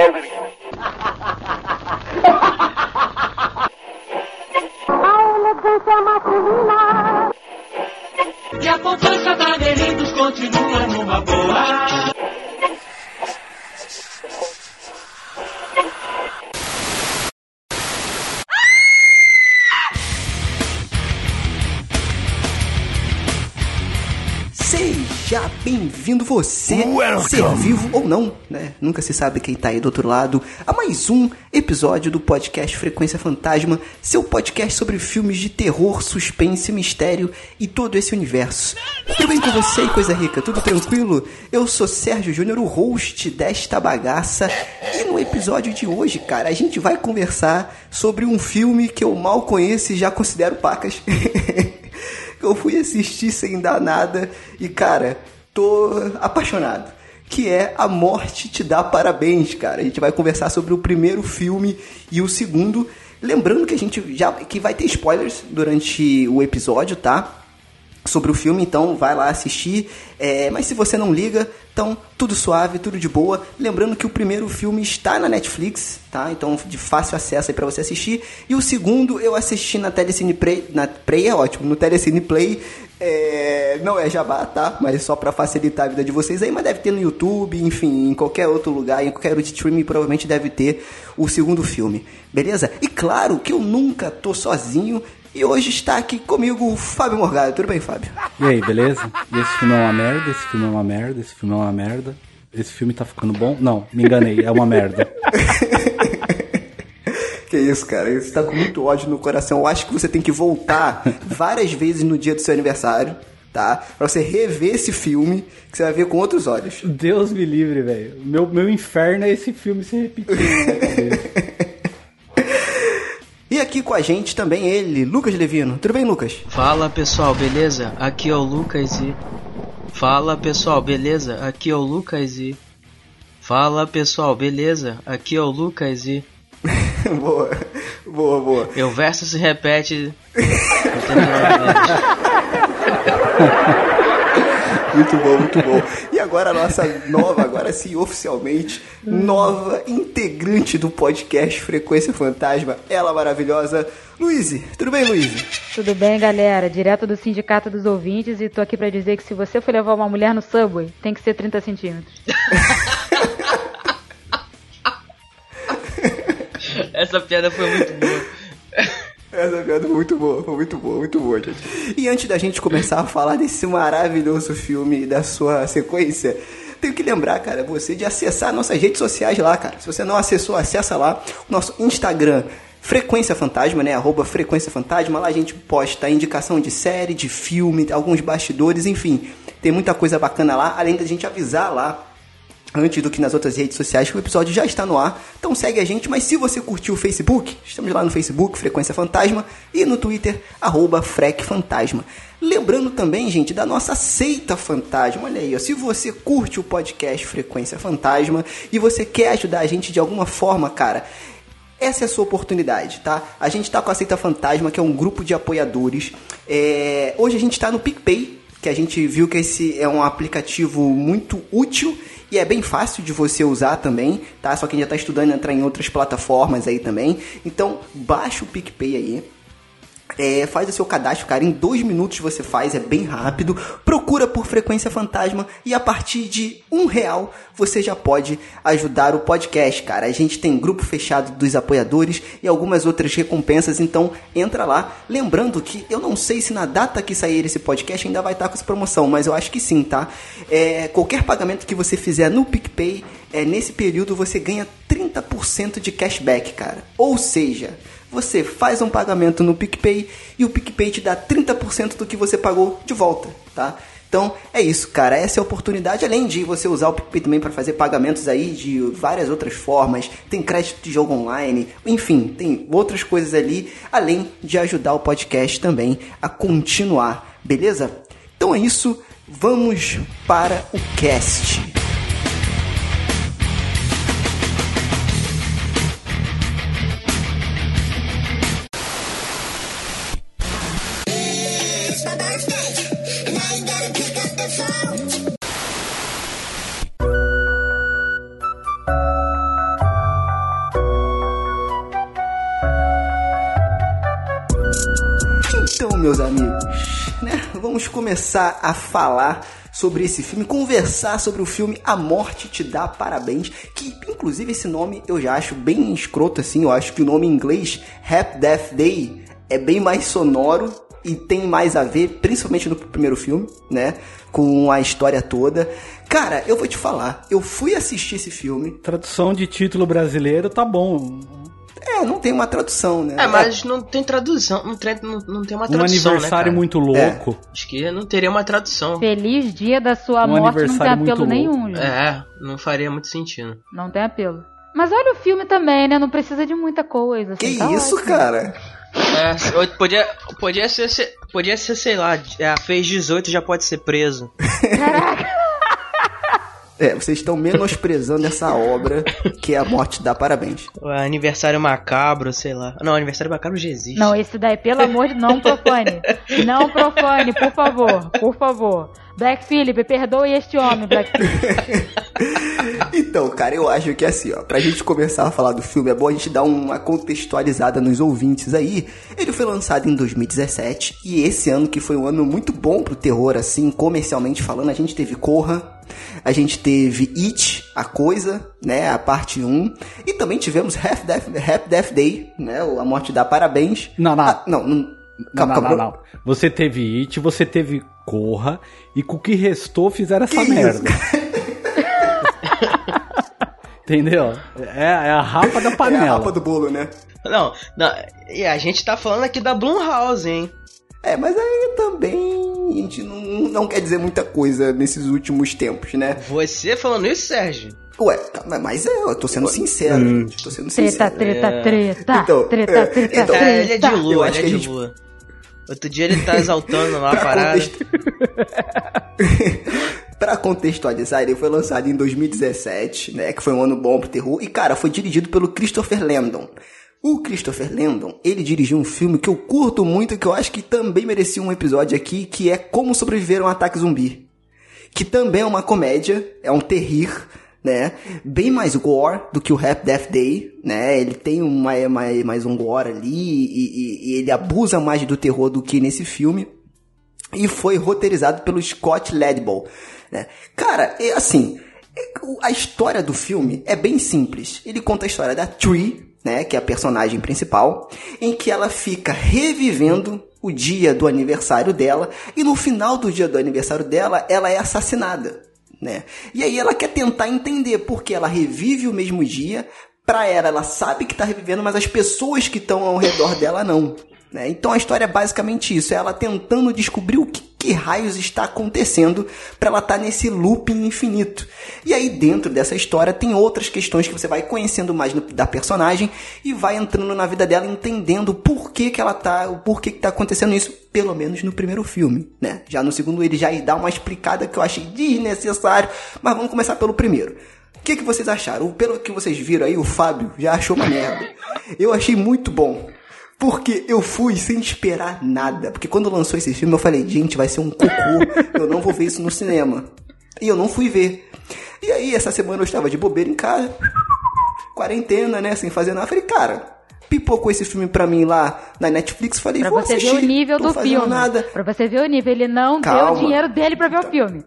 already você, Welcome. ser vivo ou não, né? Nunca se sabe quem tá aí do outro lado, a mais um episódio do podcast Frequência Fantasma, seu podcast sobre filmes de terror, suspense, mistério e todo esse universo. Tudo bem com você, coisa rica? Tudo tranquilo? Eu sou Sérgio Júnior, o host desta bagaça, e no episódio de hoje, cara, a gente vai conversar sobre um filme que eu mal conheço e já considero pacas. eu fui assistir sem dar nada e, cara, tô apaixonado. Que é A Morte Te Dá Parabéns, cara. A gente vai conversar sobre o primeiro filme e o segundo. Lembrando que a gente já que vai ter spoilers durante o episódio, tá? Sobre o filme, então vai lá assistir. É, mas se você não liga, então tudo suave, tudo de boa. Lembrando que o primeiro filme está na Netflix, tá? Então de fácil acesso aí para você assistir. E o segundo eu assisti na Telecine Play, na Play é ótimo, no Telecine Play. É, não é jabá, tá? Mas só para facilitar a vida de vocês aí, mas deve ter no YouTube, enfim, em qualquer outro lugar, em qualquer outro streaming, provavelmente deve ter o segundo filme, beleza? E claro que eu nunca tô sozinho, e hoje está aqui comigo o Fábio Morgado. Tudo bem, Fábio? E aí, beleza? Esse filme é uma merda, esse filme é uma merda, esse filme é uma merda. Esse filme tá ficando bom? Não, me enganei, é uma merda. Que isso, cara. Você tá com muito ódio no coração. Eu acho que você tem que voltar várias vezes no dia do seu aniversário, tá? Pra você rever esse filme, que você vai ver com outros olhos. Deus me livre, velho. Meu, meu inferno é esse filme se repetindo na minha cabeça. E aqui com a gente também ele, Lucas Levino. Tudo bem, Lucas? Fala pessoal, beleza? Aqui é o Lucas e. Fala pessoal, beleza? Aqui é o Lucas e. Fala pessoal, beleza? Aqui é o Lucas e. boa, boa, boa. E o verso se repete. Muito bom, muito bom. E agora a nossa nova, agora sim, oficialmente, nova integrante do podcast Frequência Fantasma, ela maravilhosa, Luíse. Tudo bem, Luíse? Tudo bem, galera? Direto do Sindicato dos Ouvintes e tô aqui pra dizer que se você for levar uma mulher no Subway, tem que ser 30 centímetros. Essa piada foi muito boa. Essa piada foi muito boa, foi muito boa, muito boa, gente. E antes da gente começar a falar desse maravilhoso filme da sua sequência, tenho que lembrar, cara, você de acessar nossas redes sociais lá, cara. Se você não acessou, acessa lá o nosso Instagram. Frequência Fantasma, né? Arroba Frequência Fantasma. Lá a gente posta indicação de série, de filme, alguns bastidores, enfim. Tem muita coisa bacana lá, além da gente avisar lá antes do que nas outras redes sociais, que o episódio já está no ar. Então segue a gente, mas se você curtiu o Facebook, estamos lá no Facebook, Frequência Fantasma, e no Twitter, arroba Frec Fantasma. Lembrando também, gente, da nossa seita fantasma. Olha aí, ó, se você curte o podcast Frequência Fantasma e você quer ajudar a gente de alguma forma, cara, essa é a sua oportunidade, tá? A gente tá com a Seita Fantasma, que é um grupo de apoiadores. É, Hoje a gente tá no PicPay, que a gente viu que esse é um aplicativo muito útil e é bem fácil de você usar também, tá? Só quem já está estudando entrar em outras plataformas aí também. Então, baixa o PicPay aí. É, faz o seu cadastro, cara. Em dois minutos você faz, é bem rápido. Procura por Frequência Fantasma e a partir de um real você já pode ajudar o podcast, cara. A gente tem grupo fechado dos apoiadores e algumas outras recompensas, então entra lá. Lembrando que eu não sei se na data que sair esse podcast ainda vai estar com essa promoção, mas eu acho que sim, tá? É, qualquer pagamento que você fizer no PicPay, é, nesse período você ganha 30% de cashback, cara. Ou seja, você faz um pagamento no PicPay e o PicPay te dá 30% do que você pagou de volta, tá? Então é isso, cara. Essa é a oportunidade. Além de você usar o PicPay também para fazer pagamentos aí de várias outras formas, tem crédito de jogo online, enfim, tem outras coisas ali, além de ajudar o podcast também a continuar, beleza? Então é isso. Vamos para o cast. Meus amigos, né? Vamos começar a falar sobre esse filme, conversar sobre o filme A Morte Te Dá Parabéns, que inclusive esse nome eu já acho bem escroto assim, eu acho que o nome em inglês, Happy Death Day, é bem mais sonoro e tem mais a ver, principalmente no primeiro filme, né? Com a história toda. Cara, eu vou te falar, eu fui assistir esse filme. Tradução de título brasileiro tá bom. É, não tem uma tradução, né? É, mas não tem tradução, não tem, não, não tem uma Um tradução, aniversário né, muito louco. Acho que não teria uma tradução. Feliz dia da sua Um morte não tem apelo nenhum, gente. É, não faria muito sentido. Não tem apelo. Mas olha o filme também, né? Não precisa de muita coisa. Que assim, tá isso, ótimo. cara? É, podia, podia ser, podia ser, sei lá, é, fez 18 já pode ser preso. É, vocês estão menosprezando essa obra que é A Morte Dá Parabéns. Aniversário macabro, sei lá. Não, aniversário macabro já existe. Não, esse daí, pelo amor de não profane. Não profane, por favor. Por favor. Black Phillip, perdoe este homem, Black Phillip. Então, cara, eu acho que assim, ó, pra gente começar a falar do filme, é bom a gente dar uma contextualizada nos ouvintes aí. Ele foi lançado em 2017 e esse ano que foi um ano muito bom pro terror, assim, comercialmente falando, a gente teve Corra, a gente teve It, a coisa, né, a parte 1, e também tivemos Half Death, Half Death Day, né, a morte dá parabéns. Não, não. Ah, não, não, calma, não, calma, não, não. Você teve It, você teve Corra, e com o que restou fizeram essa Que merda. Entendeu? É, é a rapa da É a panela. rapa do bolo, né? Não, não, e a gente tá falando aqui da Blumhouse, hein? É, mas aí também a gente não, não quer dizer muita coisa nesses últimos tempos, né? Você falando isso, Sérgio? Ué, tá, mas é, eu tô sendo sincero. Hum. gente, Tô sendo Treta, sincero. treta, treta. Então, treta, é, treta, então- É, ele é de treta. Lua, ele é de gente- lua. Outro dia ele tá exaltando lá a parada. contexto- Pra contextualizar, ele foi lançado em 2017, né? Que foi um ano bom pro terror. E, cara, foi dirigido pelo Christopher Landon. O Christopher Landon, ele dirigiu um filme que eu curto muito, que eu acho que também merecia um episódio aqui, que é Como Sobreviver a um Ataque Zumbi. Que também é uma comédia, é um terrir, né? Bem mais gore do que o Rap Death Day, né? Ele tem uma, mais, mais um gore ali e, e- e ele abusa mais do terror do que nesse filme e foi roteirizado pelo Scott Ledball, né? Cara, é assim, é- a história do filme é bem simples. Ele conta a história da Tree, né, que é a personagem principal, em que ela fica revivendo o dia do aniversário dela e no final do dia do aniversário dela, ela é assassinada, né? E aí ela quer tentar entender por que ela revive o mesmo dia. Pra ela, ela sabe que tá revivendo, mas as pessoas que estão ao redor dela não. Né? Então a história é basicamente isso, é ela tentando descobrir o que, que raios está acontecendo para ela estar nesse looping infinito. E aí dentro dessa história tem outras questões que você vai conhecendo mais no- da personagem e vai entrando na vida dela entendendo por que, que ela tá, o porquê que tá acontecendo isso, pelo menos no primeiro filme, né? Já no segundo ele já dá uma explicada que eu achei desnecessário, mas vamos começar pelo primeiro. O que, que vocês acharam? Pelo que vocês viram aí, o Fábio já achou uma merda. Eu achei muito bom. Porque eu fui sem esperar nada. Porque quando lançou esse filme, eu falei, gente, vai ser um cocô. Eu não vou ver isso no cinema. E eu não fui ver. E aí, essa semana eu estava de bobeira em casa. Quarentena, né? Sem fazer nada. Eu falei, cara, pipocou esse filme pra mim lá na Netflix. Falei, Pra vou você ver o nível do filme. nada. Pra você ver o nível. Ele não deu Calma. o dinheiro dele pra ver o filme.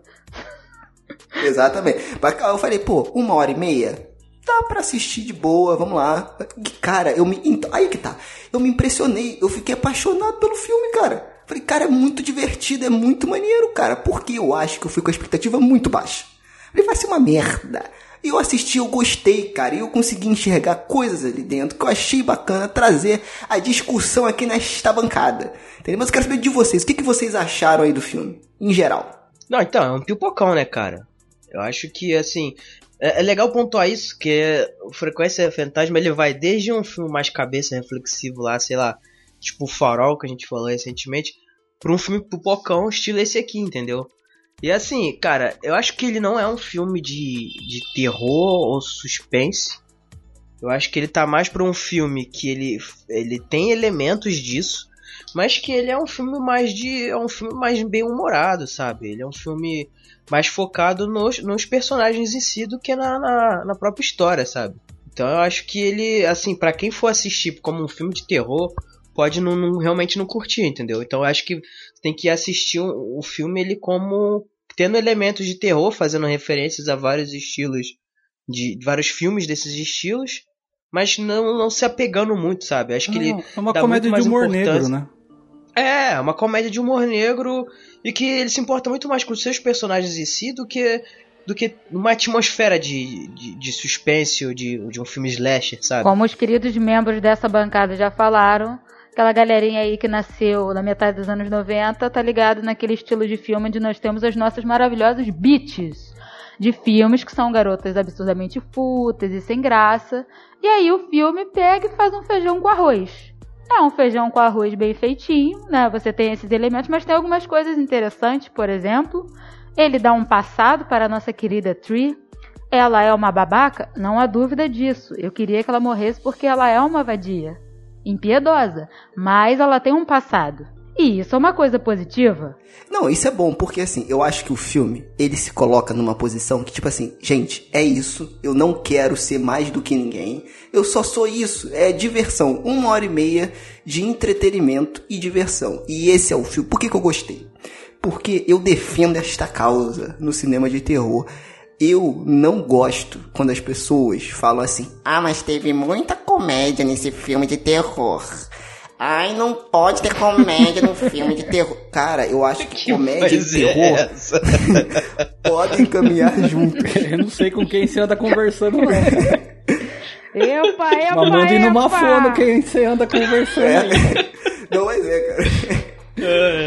Exatamente. Eu falei, pô, uma hora e meia? Dá pra assistir de boa, vamos lá. Cara, eu me. então, Aí que tá. Eu me impressionei, eu fiquei apaixonado pelo filme, cara. Falei, cara, é muito divertido, é muito maneiro, cara. Porque eu acho que eu fui com a expectativa muito baixa. Falei, vai ser uma merda. E eu assisti, eu gostei, cara. E eu consegui enxergar coisas ali dentro que eu achei bacana trazer a discussão aqui nesta bancada. Entendeu? Mas eu quero saber de vocês. O que, que vocês acharam aí do filme, em geral? Não, então, é um pipocão, né, cara? Eu acho que, assim, é, é legal pontuar isso, que o Frequência Fantasma, ele vai desde um filme mais cabeça reflexivo lá, sei lá, tipo o Farol, que a gente falou recentemente, pra um filme pipocão estilo esse aqui, entendeu? E assim, cara, eu acho que ele não é um filme de, de terror ou suspense. Eu acho que ele tá mais pra um filme que ele, ele tem elementos disso, mas que ele é um filme mais de. É um filme mais bem humorado, sabe? Ele é um filme mais focado nos, nos personagens em si do que na, na, na própria história, sabe? Então eu acho que ele, assim, pra quem for assistir como um filme de terror, pode não, não- realmente não curtir, entendeu? Então eu acho que tem que assistir o, o filme ele como tendo elementos de terror, fazendo referências a vários estilos de, de vários filmes desses estilos, mas não, não se apegando muito, sabe? Acho que ele Não, é uma dá comédia muito de humor negro, né? É, uma comédia de humor negro e que ele se importa muito mais com seus personagens em si do que do que uma atmosfera de, de, de suspense ou de, de um filme slasher, sabe? Como os queridos membros dessa bancada já falaram, aquela galerinha aí que nasceu na metade dos anos 90 tá ligado naquele estilo de filme onde nós temos as nossas maravilhosas beats de filmes que são garotas absurdamente fúteis e sem graça. E aí o filme pega e faz um feijão com arroz. É um feijão com arroz bem feitinho, né? Você tem esses elementos, mas tem algumas coisas interessantes, por exemplo, ele dá um passado para a nossa querida Tree, ela é uma babaca? Não há dúvida disso. Eu queria que ela morresse porque ela é uma vadia. Impiedosa. Mas ela tem um passado. E isso é uma coisa positiva? Não, isso é bom, porque assim, eu acho que o filme, ele se coloca numa posição que, tipo assim, gente, é isso, eu não quero ser mais do que ninguém, eu só sou isso, é diversão, uma hora e meia de entretenimento e diversão. E esse é o filme. Por que, que eu gostei? Porque eu defendo esta causa no cinema de terror. Eu não gosto quando as pessoas falam assim: ah, mas teve muita comédia nesse filme de terror. Ai, não pode ter comédia no filme de terror. Cara, eu acho que, comédia e é terror essa. podem caminhar juntos. Eu não sei com quem você anda conversando, não. Epa, epa, Mas manda ir numa fono quem você anda conversando aí. Não, mas é, cara.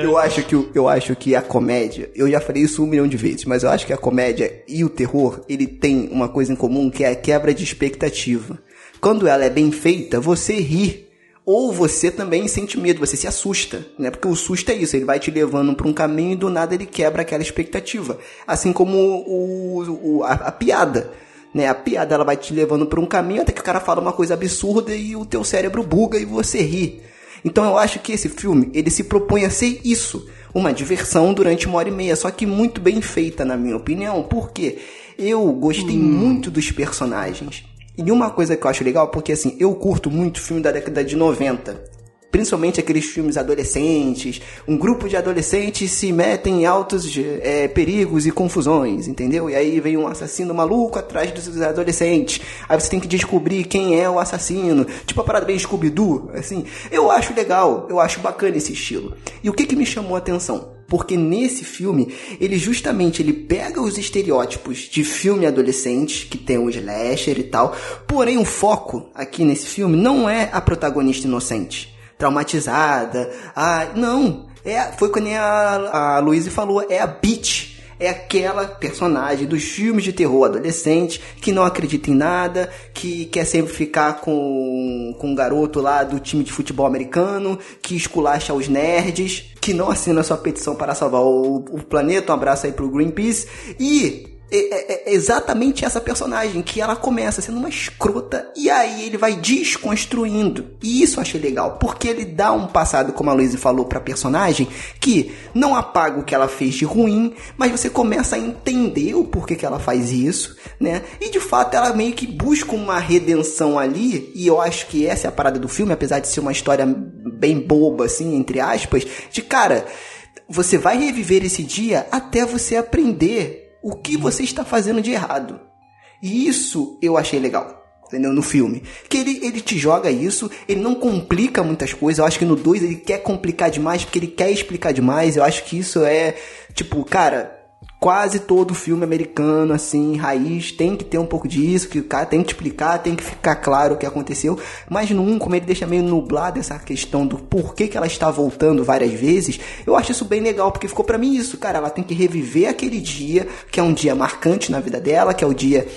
Eu acho, que, eu acho que a comédia, eu já falei isso um milhão de vezes, mas eu acho que a comédia e o terror, ele tem uma coisa em comum que é a quebra de expectativa. Quando ela é bem feita, você ri. Ou você também sente medo, você se assusta, né? Porque o susto é isso, ele vai te levando para um caminho e do nada ele quebra aquela expectativa. Assim como o, o- a, a piada, né? A piada ela vai te levando para um caminho até que o cara fala uma coisa absurda e o teu cérebro buga e você ri. Então eu acho que esse filme, ele se propõe a ser isso, uma diversão durante uma hora e meia, só que muito bem feita na minha opinião, porque eu gostei muito dos personagens. E uma coisa que eu acho legal, porque assim, eu curto muito filme da década de 90. Principalmente aqueles filmes adolescentes. Um grupo de adolescentes se metem em altos é, perigos e confusões, entendeu? E aí vem um assassino maluco atrás dos adolescentes. Aí você tem que descobrir quem é o assassino. Tipo a parada bem Scooby-Doo, assim. Eu acho legal, eu acho bacana esse estilo. E o que, que me chamou a atenção? Porque nesse filme, ele justamente ele pega os estereótipos de filme adolescente, que tem o slasher e tal, porém o foco aqui nesse filme não é a protagonista inocente, traumatizada, ah, não, é, foi quando a, a Louise falou, é a bitch, é aquela personagem dos filmes de terror adolescente que não acredita em nada, que quer sempre ficar com, com um garoto lá do time de futebol americano, que esculacha os nerds, que não assina sua petição para salvar o, o planeta. Um abraço aí pro Greenpeace. E é, é- é exatamente essa personagem que ela começa sendo uma escrota e aí ele vai desconstruindo. E isso eu achei legal, porque ele dá um passado, como a Luísa falou, pra personagem que não apaga o que ela fez de ruim, mas você começa a entender o porquê que ela faz isso, né? E de fato ela meio que busca uma redenção ali, e eu acho que essa é a parada do filme, apesar de ser uma história bem boba, assim, entre aspas, de cara, você vai reviver esse dia até você aprender o que você está fazendo de errado. E isso eu achei legal. Entendeu? No filme. Que ele, ele te joga isso, ele não complica muitas coisas. Eu acho que no 2 ele quer complicar demais, porque ele quer explicar demais. Eu acho que isso é, tipo, cara, quase todo filme americano, assim, raiz, tem que ter um pouco disso, que o cara tem que explicar, tem que ficar claro o que aconteceu. Mas no 1, como ele deixa meio nublado essa questão do porquê que ela está voltando várias vezes, eu acho isso bem legal, porque ficou pra mim isso, cara, ela tem que reviver aquele dia, que é um dia marcante na vida dela, que é o dia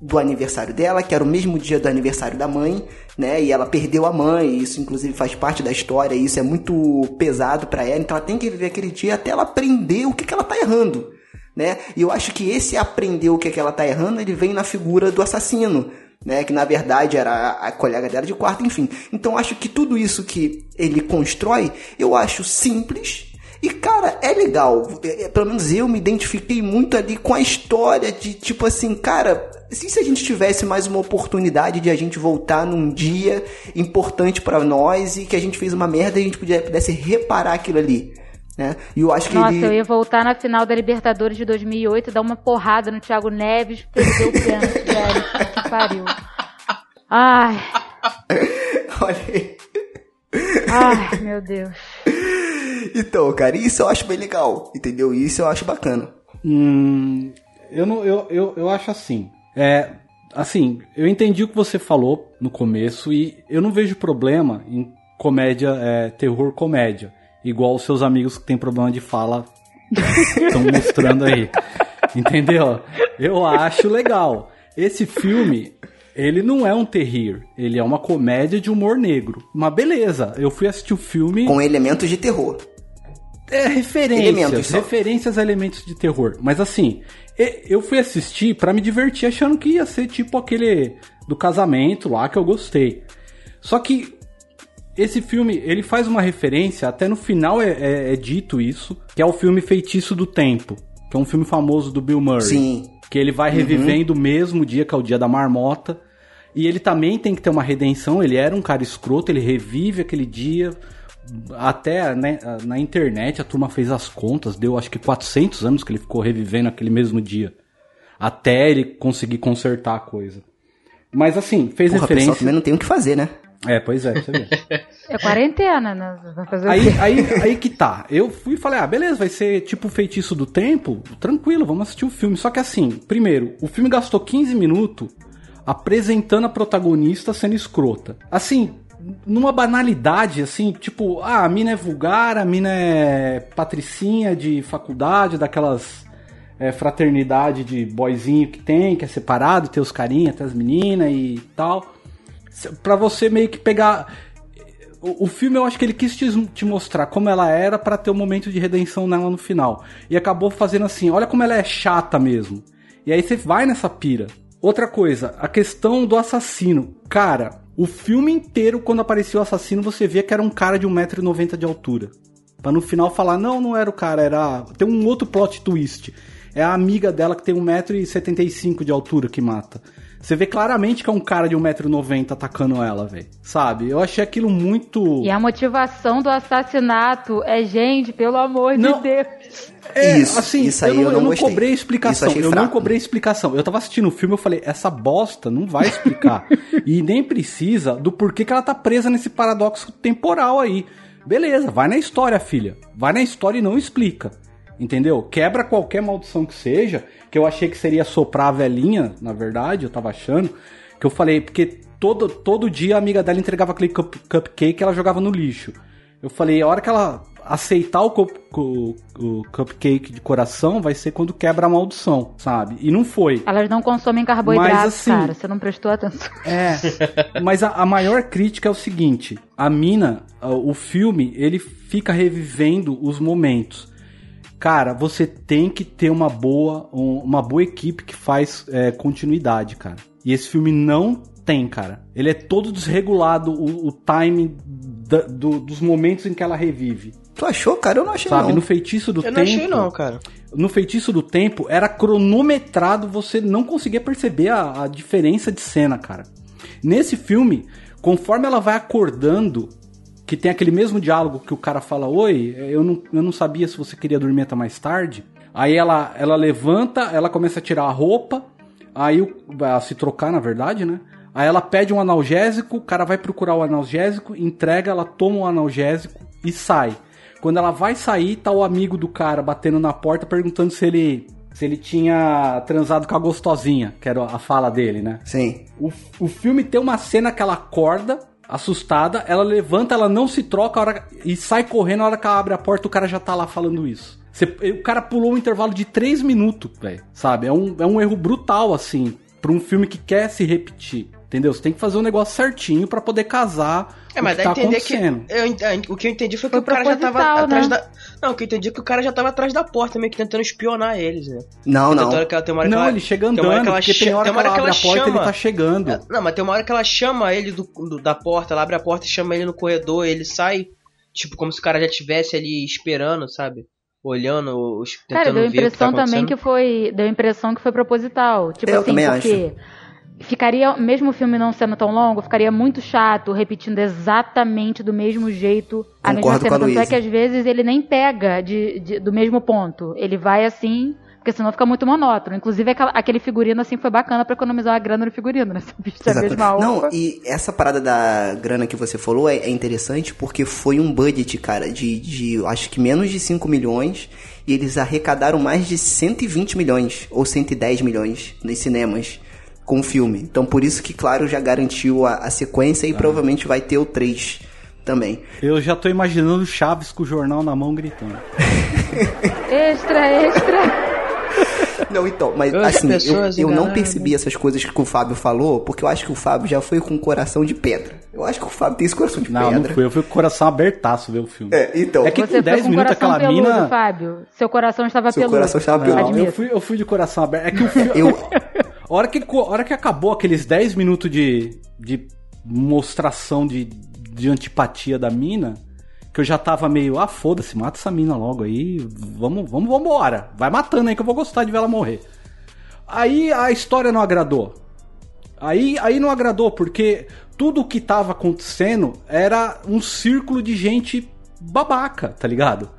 do aniversário dela, que era o mesmo dia do aniversário da mãe, né? E ela perdeu a mãe, isso inclusive faz parte da história, e isso é muito pesado pra ela, então ela tem que viver aquele dia até ela aprender o que, que ela tá errando, né? E eu acho que esse aprender o que, que ela tá errando, ele vem na figura do assassino, né? Que na verdade era a, colega dela de quarto, enfim. Então acho que tudo isso que ele constrói, eu acho simples, E, cara, é legal. É, é, pelo menos eu me identifiquei muito ali com a história de, tipo assim, cara, se, se a gente tivesse mais uma oportunidade de a gente voltar num dia importante pra nós e que a gente fez uma merda e a gente pudesse reparar aquilo ali. Né? E eu acho que Nossa, ele... eu ia voltar na final da Libertadores de 2008 e dar uma porrada no Thiago Neves, perder o pênalti, velho. Que pariu. Ai, Olha aí. ai, meu Deus. Então, cara, isso eu acho bem legal, entendeu? Isso eu acho bacana. Hum, eu, não, eu, eu, eu acho assim. É, assim, eu entendi o que você falou no começo e eu não vejo problema em comédia, é, terror comédia. Igual os seus amigos que têm problema de fala estão mostrando aí. Entendeu? Eu acho legal. Esse filme, ele não é um terrir. Ele é uma comédia de humor negro. Mas beleza, eu fui assistir o filme. Com elementos de terror. É, referências. Elementos referências a elementos de terror. Mas assim, eu fui assistir pra me divertir achando que ia ser tipo aquele do casamento lá que eu gostei. Só que esse filme, ele faz uma referência, até no final é, é- é dito isso, que é o filme Feitiço do Tempo, que é um filme famoso do Bill Murray. Sim. Que ele vai revivendo o mesmo dia, que é o dia da marmota. E ele também tem que ter uma redenção. Ele era um cara escroto, ele revive aquele dia. Até né, na internet a turma fez as contas, deu acho que 400 anos que ele ficou revivendo aquele mesmo dia. Até ele conseguir consertar a coisa. Mas assim, fez Porra, o pessoal referência. também não tem o que fazer, né? É, pois é, você vê. É quarentena, né? Vai fazer o Aí, aí, aí que tá. Eu fui e falei, ah, beleza, vai ser tipo feitiço do tempo. Tranquilo, vamos assistir o filme. Só que assim, primeiro, o filme gastou 15 minutos apresentando a protagonista sendo escrota. Assim, numa banalidade, assim, tipo, ah, a mina é vulgar, a mina é patricinha de faculdade, daquelas é, fraternidade de boyzinho que tem, que é separado, tem os carinha, tem as meninas e tal. Pra você meio que pegar. O, filme eu acho que ele quis te, te mostrar como ela era pra ter um momento de redenção nela no final. E acabou fazendo assim: olha como ela é chata mesmo. E aí você vai nessa pira. Outra coisa, a questão do assassino. Cara, o filme inteiro, quando apareceu o assassino, você via que era um cara de 1,90m de altura. Pra no final falar, não, não era o cara, era. Tem um outro plot twist. É a amiga dela que tem 1,75m de altura que mata. Você vê claramente que é um cara de 1,90m atacando ela, velho. Sabe? Eu achei aquilo muito. E a motivação do assassinato é, gente, pelo amor Não. de Deus. É, Isso, assim, isso aí eu não, eu não não gostei. cobrei explicação. Eu não fraco. cobrei explicação. Eu tava assistindo o filme eu falei, essa bosta não vai explicar. e nem precisa do porquê que ela tá presa nesse paradoxo temporal aí. Beleza, vai na história, filha. Vai na história e não explica. Entendeu? Quebra qualquer maldição que seja, que eu achei que seria soprar a velhinha, na verdade, eu tava achando. Que eu falei, porque todo, todo dia a amiga dela entregava aquele cup, cupcake e ela jogava no lixo. Eu falei, a hora que ela aceitar o, cup- o- o cupcake de coração vai ser quando quebra a maldição, sabe? E não foi. Elas não consomem carboidratos, Mas, assim, cara. Você não prestou atenção. É, mas a, a maior crítica é o seguinte: a mina, o filme, ele fica revivendo os momentos. Cara, você tem que ter uma boa, um- uma boa equipe que faz é, continuidade, cara. E esse filme não tem, cara. Ele é todo desregulado, o, o time da- do- dos momentos em que ela revive. Tu achou, cara? Eu não achei, Sabe? não. No feitiço do Eu tempo. não achei não, cara. No feitiço do tempo era cronometrado, você não conseguia perceber a, a diferença de cena, cara. Nesse filme, conforme ela vai acordando, que tem aquele mesmo diálogo que o cara fala: Oi, eu não, eu não sabia se você queria dormir até mais tarde. Aí ela, ela levanta, ela começa a tirar a roupa, aí o, a se trocar, na verdade, né? Aí ela pede um analgésico, o cara vai procurar o analgésico, entrega, ela toma o analgésico e sai. Quando ela vai sair, tá o amigo do cara batendo na porta perguntando se ele se ele tinha transado com a gostosinha, que era a fala dele, né? Sim. O, o filme tem uma cena que ela acorda, assustada, ela levanta, ela não se troca hora- e sai correndo, a hora que ela abre a porta, o cara já tá lá falando isso. Você- o cara pulou um intervalo de 3 minutos, velho, sabe? É um, é um erro brutal, assim, pra um filme que quer se repetir. Entendeu? Você tem que fazer um negócio certinho pra poder casar É, o mas que dá tá a entender que. acontecendo. Eu, o que eu entendi foi que Foi o cara já tava proposital, atrás né? da. Não, o que eu entendi é que o cara já tava atrás da porta, meio que tentando espionar eles, né? Não, Tem não. hora que ela- tem uma hora que Não, ela- ele chega tem uma hora andando, que ela tem hora tem que ela abre a porta ele chama- tá chegando. É, Não, mas tem uma hora que ela chama ele do, do- da porta, ela abre a porta e chama ele no corredor, ele sai. Tipo, como se o cara já estivesse ali esperando, sabe? Olhando, os, Cara, tentando deu a ver o que tá impressão também acontecendo. que foi. Deu a impressão que foi proposital. Tipo Eu assim, também porque ficaria, mesmo o filme não sendo tão longo, ficaria muito chato repetindo exatamente do mesmo jeito a mesma Concordo com cena. a Tanto é que às vezes ele nem pega de, de- do mesmo ponto. Ele vai assim. Porque senão fica muito monótono. Inclusive, aquele figurino assim foi bacana pra economizar uma grana no figurino, né? Viste a mesma roupa. Não, e essa parada da grana que você falou é, é interessante porque foi um budget, cara, de, de acho que menos de 5 milhões e eles arrecadaram mais de 120 milhões ou 110 milhões nos cinemas com o filme. Então por isso que, claro, já garantiu a, a sequência e provavelmente vai ter o 3 também. Eu já tô imaginando o Chaves com o jornal na mão gritando. Extra, extra. Não, então, mas As assim, eu, eu não percebi essas coisas que o Fábio falou, porque eu acho que o Fábio já foi com o coração de pedra. Eu acho que o Fábio tem esse coração de Não, pedra. não fui. Eu fui com o coração abertaço ver o filme. É, então. É que Você com 10 foi com minutos aquela peludo, mina. Fábio. Seu coração estava Seu peludo. coração estava Não, peludo. eu Admito. fui, eu fui de coração aberto. É que o filme. Eu- a, hora que, hora que acabou aqueles 10 minutos de, de mostração de, de antipatia da mina, que eu já tava meio, ah, foda-se, mata essa mina logo aí. Vamos, vamos, vambora. Vai matando aí que eu vou gostar de ver ela morrer. Aí a história não agradou. Aí, aí não agradou, porque tudo que tava acontecendo era um círculo de gente babaca, tá ligado?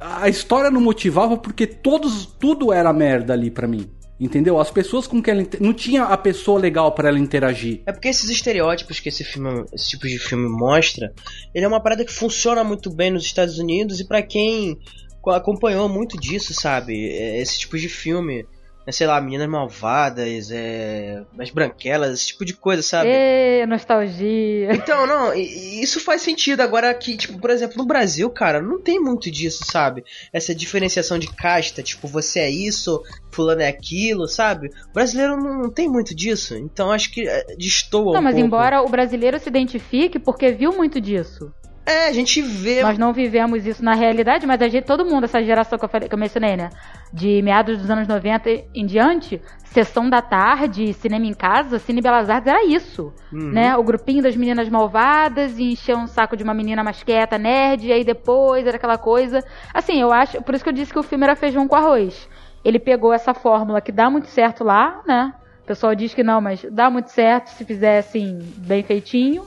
A história não motivava porque todos, tudo era merda ali pra mim. Entendeu? As pessoas com quem ela. Não tinha a pessoa legal pra ela interagir. É porque esses estereótipos que esse filme, esse tipo de filme mostra, ele é uma parada que funciona muito bem nos Estados Unidos e pra quem co- acompanhou muito disso, sabe? É, Esse tipo de filme, é, sei lá, meninas malvadas, é, as branquelas, esse tipo de coisa, sabe? Ê, nostalgia. Então, não, isso faz sentido. Agora que, tipo, por exemplo, no Brasil, cara, não tem muito disso, sabe? Essa diferenciação de casta, tipo, você é isso, fulano é aquilo, sabe? O brasileiro não, tem muito disso. Então acho que é, destoa Não, um mas pouco. embora o brasileiro se identifique porque viu muito disso. É, a gente vê. Nós não vivemos isso na realidade, mas a gente, todo mundo, essa geração que eu, falei, que eu mencionei, né? De meados dos anos 90 em diante, sessão da tarde, cinema em casa, Cine Belas Artes era isso. Uhum. Né? O grupinho das meninas malvadas e encher um saco de uma menina mais quieta, nerd, e aí depois era aquela coisa. Assim, eu acho. Por isso que eu disse que o filme era feijão com arroz. Ele pegou essa fórmula que dá muito certo lá, né? O pessoal diz que não, mas dá muito certo se fizer assim, bem feitinho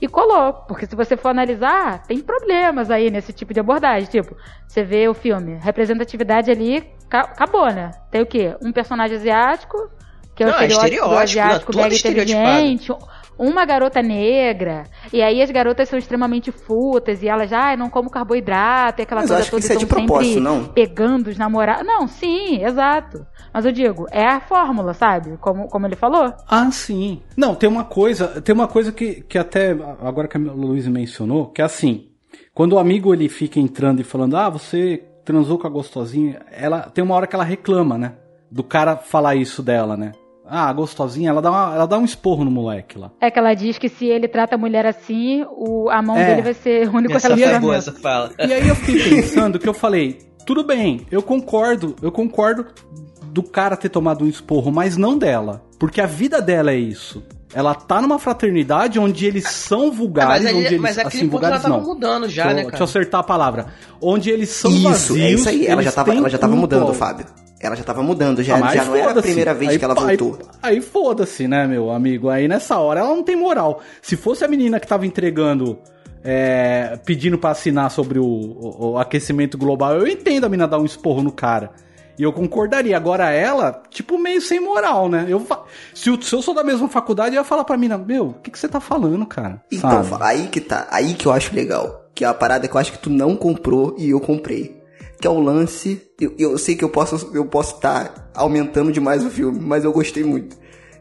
e colou. Porque se você for analisar, tem problemas aí nesse tipo de abordagem. Tipo, você vê o filme, representatividade ali, ca- acabou, né? Tem o quê? Um personagem asiático, que é o Não, é estereótipo, estereótipo, asiático todo mega estereotipado. inteligente, uma garota negra, e aí as garotas são extremamente fúteis, e elas já ah, não como carboidrato, e aquela Mas coisa acho que toda, isso é de estão propósito, sempre não? pegando os namorados. Não, sim, exato. Mas eu digo, é a fórmula, sabe? Como, como ele falou. Ah, sim. Não, tem uma coisa, tem uma coisa que, que até agora que a Luiz mencionou, que é assim, quando o amigo ele fica entrando e falando, ah, você transou com a gostosinha, ela tem uma hora que ela reclama, né? Do cara falar isso dela, né? Ah, gostosinha, ela dá, uma- ela dá um esporro no moleque lá. É que ela diz que se ele trata a mulher assim, o, a mão É. dele vai ser o único Essa relacionamento. boa essa fala. E aí eu fiquei pensando que eu falei, tudo bem, eu concordo, eu concordo do cara ter tomado um esporro, mas não dela. Porque a vida dela é isso. Ela tá numa fraternidade onde eles são Ah, vulgares, mas, onde ele, eles mas aquele assim, ponto ela vulgares tava não. mudando já, deixa, né, deixa eu cara? acertar a palavra. Onde eles são Isso, vazios. é isso aí. Ela já tava, ela já tava mudando, Fábio. Ela já tava mudando, já, Ah, já não era a primeira vez Aí- que ela aí- voltou. Aí, foda-se, né, meu amigo? Aí nessa hora ela não tem moral. Se fosse a menina que tava entregando, é, pedindo pra assinar sobre o, o- o aquecimento global, eu entendo a menina dar um esporro no cara. E eu concordaria. Agora ela, tipo, meio sem moral, né? Eu, se, eu, se eu sou da mesma faculdade, eu ia falar pra mina, meu, o que, que você tá falando, cara? Então, Sabe? aí que tá. Aí que eu acho legal. Que é a parada que eu acho que tu não comprou e eu comprei. Que é o lance. Eu, eu sei que eu posso eu posso estar aumentando demais o filme, mas eu gostei muito.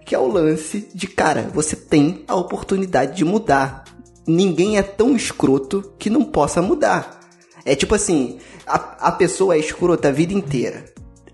Que é o lance de, cara, você tem a oportunidade de mudar. Ninguém é tão escroto que não possa mudar. É tipo assim, a, a pessoa é escrota a vida inteira.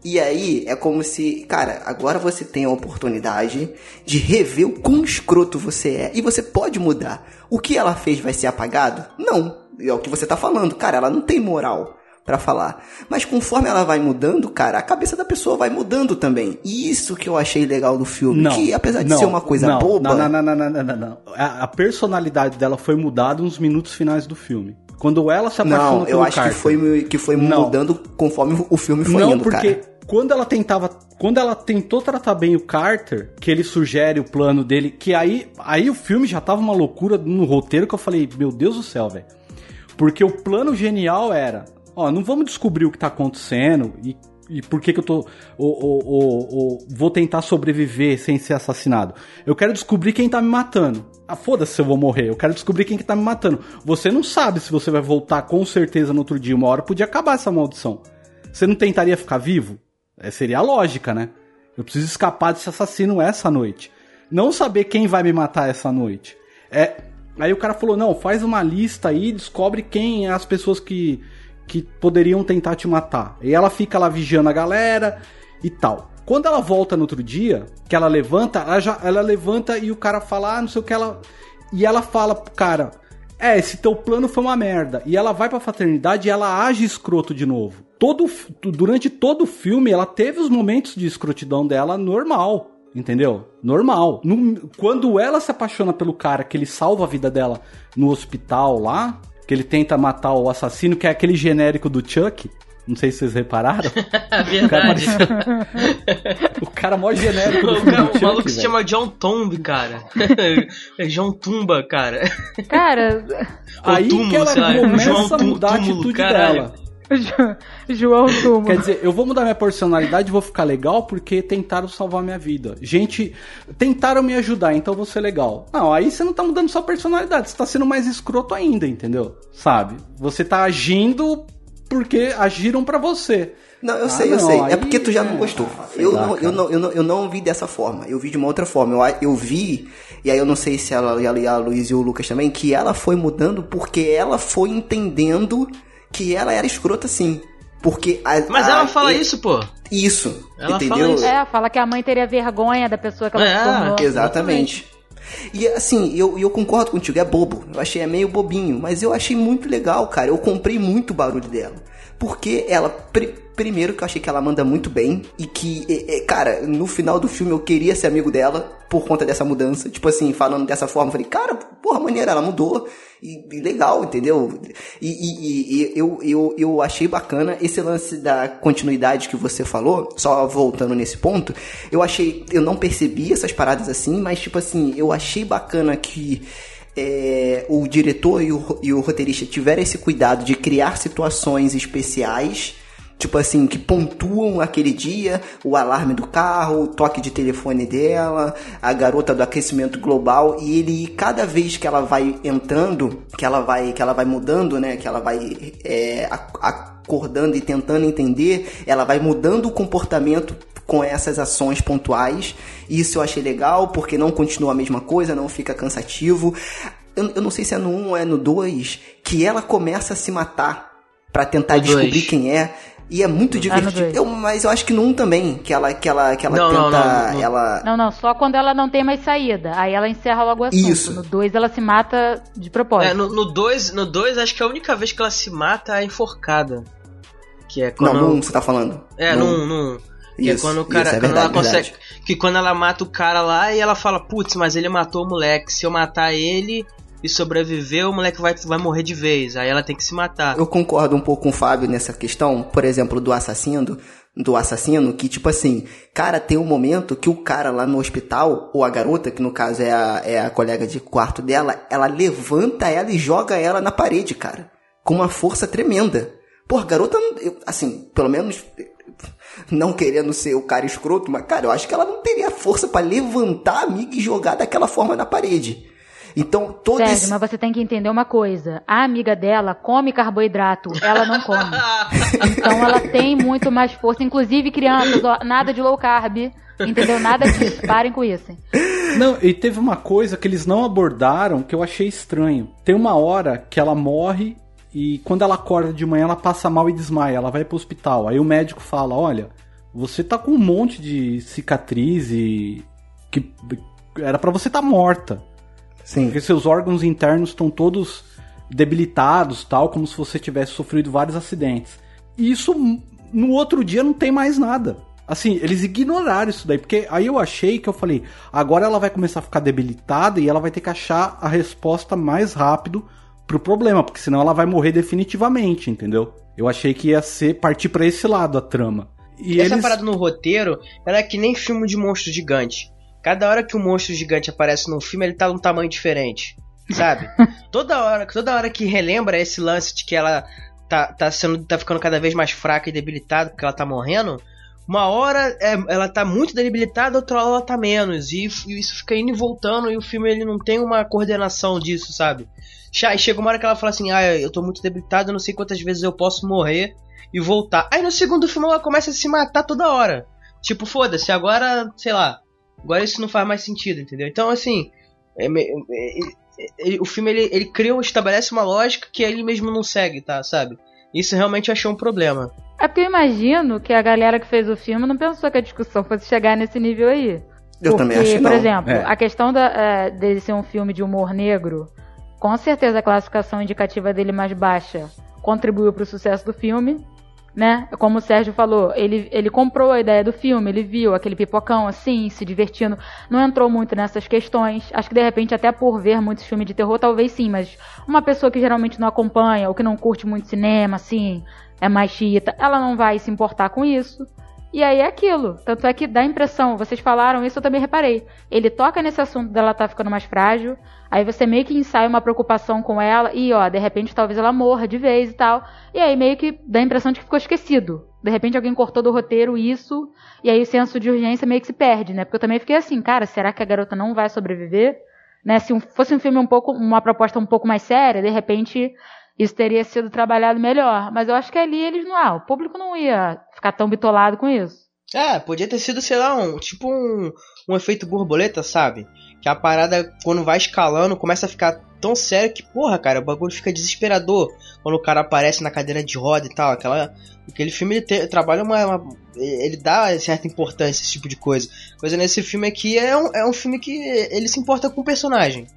E aí é como se, cara, agora você tem a oportunidade de rever o quão escroto você é e você pode mudar. O que ela fez vai ser apagado? Não. É o que você tá falando, cara, ela não tem moral pra falar. Mas conforme ela vai mudando, cara, a cabeça da pessoa vai mudando também. E isso que eu achei legal do filme, Não. que apesar de não, ser uma coisa não, boba, Não, não, não, não, não, não, não. A, a personalidade dela foi mudada nos minutos finais do filme. Quando ela se apaixona Não, eu acho Carter. que foi, que foi Não. mudando conforme o filme foi Não, indo, porque cara. Quando ela tentava. Quando ela tentou tratar bem o Carter, que ele sugere o plano dele, que aí, aí o filme já tava uma loucura no roteiro que eu falei, meu Deus do céu, velho. Porque o plano genial era, ó, não vamos descobrir o que tá acontecendo e, e por que que eu tô. o- o- o- o- vou tentar sobreviver sem ser assassinado. Eu quero descobrir quem tá me matando. Ah, foda-se se eu vou morrer. Eu quero descobrir quem que tá me matando. Você não sabe se você vai voltar com certeza no outro dia. Uma hora podia acabar essa maldição. Você não tentaria ficar vivo? É, seria a lógica, né? Eu preciso escapar desse assassino essa noite. Não saber quem vai me matar essa noite. É. Aí o cara falou: não, faz uma lista aí, descobre quem é as pessoas que, que poderiam tentar te matar. E ela fica lá vigiando a galera e tal. Quando ela volta no outro dia, que ela levanta, ela, já, ela levanta e o cara fala, ah, não sei o que ela. E ela fala pro cara: É, esse teu plano foi uma merda. E ela vai pra fraternidade e ela age escroto de novo. Todo, durante todo o filme, ela teve os momentos de escrotidão dela normal. Entendeu? Normal. No- quando ela se apaixona pelo cara, que ele salva a vida dela no hospital lá, que ele tenta matar o assassino, que é aquele genérico do Chuck. Não sei se vocês repararam. O cara, Verdade. parecia- o cara mó genérico do O, filme cara- do o maluco se chama John Tomb, cara. é John Tumba, cara. Cara, Aí túmulo, que ela começa João a mudar a túmulo, atitude caralho. dela. Jo- João Tumo. Quer dizer, eu vou mudar minha personalidade e vou ficar legal porque tentaram salvar minha vida. Gente, tentaram me ajudar, então eu vou ser legal. Não, aí você não tá mudando sua personalidade, você tá sendo mais escroto ainda, entendeu? Sabe? Você tá agindo porque agiram pra você. Não, eu Ah, sei, eu não, sei. aí- É porque tu já não é, gostou. Eu, lá, não, eu, não, eu, não, eu não vi dessa forma. Eu vi de uma outra forma. Eu, eu vi, e aí eu não sei se ela, ela, a Luiz e o Lucas também, que ela foi mudando porque ela foi entendendo que ela era escrota sim. Porque a, Mas a- ela fala e- isso, pô. Isso, Ela entendeu? fala isso. É, fala que a mãe teria vergonha da pessoa que ela É, se tornou. Exatamente. E assim, eu, eu concordo contigo, é bobo. Eu achei é meio bobinho, mas eu achei muito legal, cara. Eu comprei muito o barulho dela. Porque ela, pri- primeiro que eu achei que ela manda muito bem e que, é, é, cara, no final do filme eu queria ser amigo dela por conta dessa mudança. Tipo assim, falando dessa forma, eu falei, cara, porra, maneira, ela mudou. E, e legal, entendeu? E, e- e- eu, eu, eu achei bacana esse lance da continuidade que você falou, só voltando nesse ponto, eu achei, eu não percebi essas paradas assim, mas tipo assim, eu achei bacana que é, o diretor e o, e o roteirista tiveram esse cuidado de criar situações especiais, tipo assim, que pontuam aquele dia, o alarme do carro, o toque de telefone dela, a garota do aquecimento global, e ele, cada vez que ela vai entrando, que ela vai, que ela vai mudando, né, que ela vai é, ac- acordando e tentando entender, ela vai mudando o comportamento com essas ações pontuais. Isso eu achei legal, porque não continua a mesma coisa, não fica cansativo. Eu, eu não sei se é no 1 ou é no 2, que ela começa a se matar pra tentar descobrir dois. quem é. E é muito no divertido. dois. Eu- mas eu acho que no 1 também, que ela, que ela, que ela Não, não, tenta. não, no- Ela. Não, não, só quando ela não tem mais saída. Aí ela encerra logo o assunto. Isso. No 2 ela se mata de propósito. É, no 2, no dois, acho que a única vez que ela se mata é enforcada. Que é quando. Não, no 1 você tá falando. É, No num. um. num que é Isso, quando o cara. isso, é quando verdade, ela consegue. verdade. Que quando ela mata o cara lá e ela fala, putz, mas ele matou o moleque. Se eu matar ele e sobreviver, o moleque vai, vai morrer de vez. Aí ela tem que se matar. Eu concordo um pouco com o Fábio nessa questão, por exemplo, do assassino, do assassino, que tipo assim, cara, tem um momento que o cara lá no hospital, ou a garota, que no caso é a, é a colega de quarto dela, ela levanta ela e joga ela na parede, cara. Com uma força tremenda. Pô, a garota, eu- assim, pelo menos não querendo ser o cara escroto, mas cara, eu acho que ela não teria força pra levantar a amiga e jogar daquela forma na parede. Então, todo Sérgio, esse... mas você tem que entender uma coisa. A amiga dela come carboidrato, ela não come. então ela tem muito mais força. Inclusive, crianças, ó, nada de low carb. Entendeu? Nada disso. Parem com isso. hein? Não, e teve uma coisa que eles não abordaram que eu achei estranho. Tem uma hora que ela morre e quando ela acorda de manhã ela passa mal e desmaia. Ela vai pro hospital. Aí o médico fala: Olha, você tá com um monte de cicatriz e. que era pra você tá morta. Sim. Porque seus órgãos internos estão todos debilitados, tal, como se você tivesse sofrido vários acidentes. E isso no outro dia não tem mais nada. Assim, eles ignoraram isso daí, porque aí eu achei que eu falei, agora ela vai começar a ficar debilitada e ela vai ter que achar a resposta mais rápido pro problema, porque senão ela vai morrer definitivamente, entendeu? Eu achei que ia ser partir pra esse lado a trama. E Essa eles... parada no roteiro, ela é que nem filme de monstro gigante. Cada hora que um monstro gigante aparece no filme, ele tá num tamanho diferente. Sabe? toda hora, toda hora que relembra esse lance de que ela tá, tá sendo tá ficando cada vez mais fraca e debilitada porque ela tá morrendo, uma hora é, ela tá muito debilitada, outra hora ela tá menos. E, e isso fica indo e voltando e o filme ele não tem uma coordenação disso, sabe? Chega uma hora que ela fala assim: "Ah, eu tô muito debilitada, não sei quantas vezes eu posso morrer e voltar". Aí no segundo filme ela começa a se matar toda hora. Tipo, foda-se, agora, sei lá, agora isso não faz mais sentido, entendeu? Então, assim, é, é, é, o filme ele, ele cria, estabelece uma lógica que ele mesmo não segue, tá? Sabe? Isso realmente achei um problema. É porque eu imagino que a galera que fez o filme não pensou que a discussão fosse chegar nesse nível aí. Eu porque, também acho que por não. exemplo, É. a questão da, é, dele ser um filme de humor negro, com certeza a classificação indicativa dele mais baixa contribuiu para o sucesso do filme, né? Como o Sérgio falou, ele, ele comprou a ideia do filme, ele viu aquele pipocão assim, se divertindo, não entrou muito nessas questões. Acho que de repente, até por ver muitos filmes de terror, talvez sim, mas uma pessoa que geralmente não acompanha ou que não curte muito cinema, assim, é mais chita, ela não vai se importar com isso. E aí é aquilo. Tanto é que dá a impressão, vocês falaram isso, eu também reparei. Ele toca nesse assunto dela tá ficando mais frágil, aí você meio que ensaia uma preocupação com ela, e ó, de repente talvez ela morra de vez e tal. E aí meio que dá a impressão de que ficou esquecido. De repente alguém cortou do roteiro isso, e aí o senso de urgência meio que se perde, né? Porque eu também fiquei assim, cara, será que a garota não vai sobreviver? Né? Se fosse um filme um pouco, uma proposta um pouco mais séria, de repente isso teria sido trabalhado melhor. Mas eu acho que ali eles não. Ah, o público não ia ficar tão bitolado com isso. É, podia ter sido, sei lá, um tipo um, um efeito borboleta, sabe? Que a parada, quando vai escalando, começa a ficar tão sério que, porra, cara, o bagulho fica desesperador quando o cara aparece na cadeira de roda e tal. Aquela, aquele filme ele te- trabalha uma, uma- Ele dá certa importância esse tipo de coisa. Coisa nesse filme aqui é um, é um filme que ele se importa com o personagem.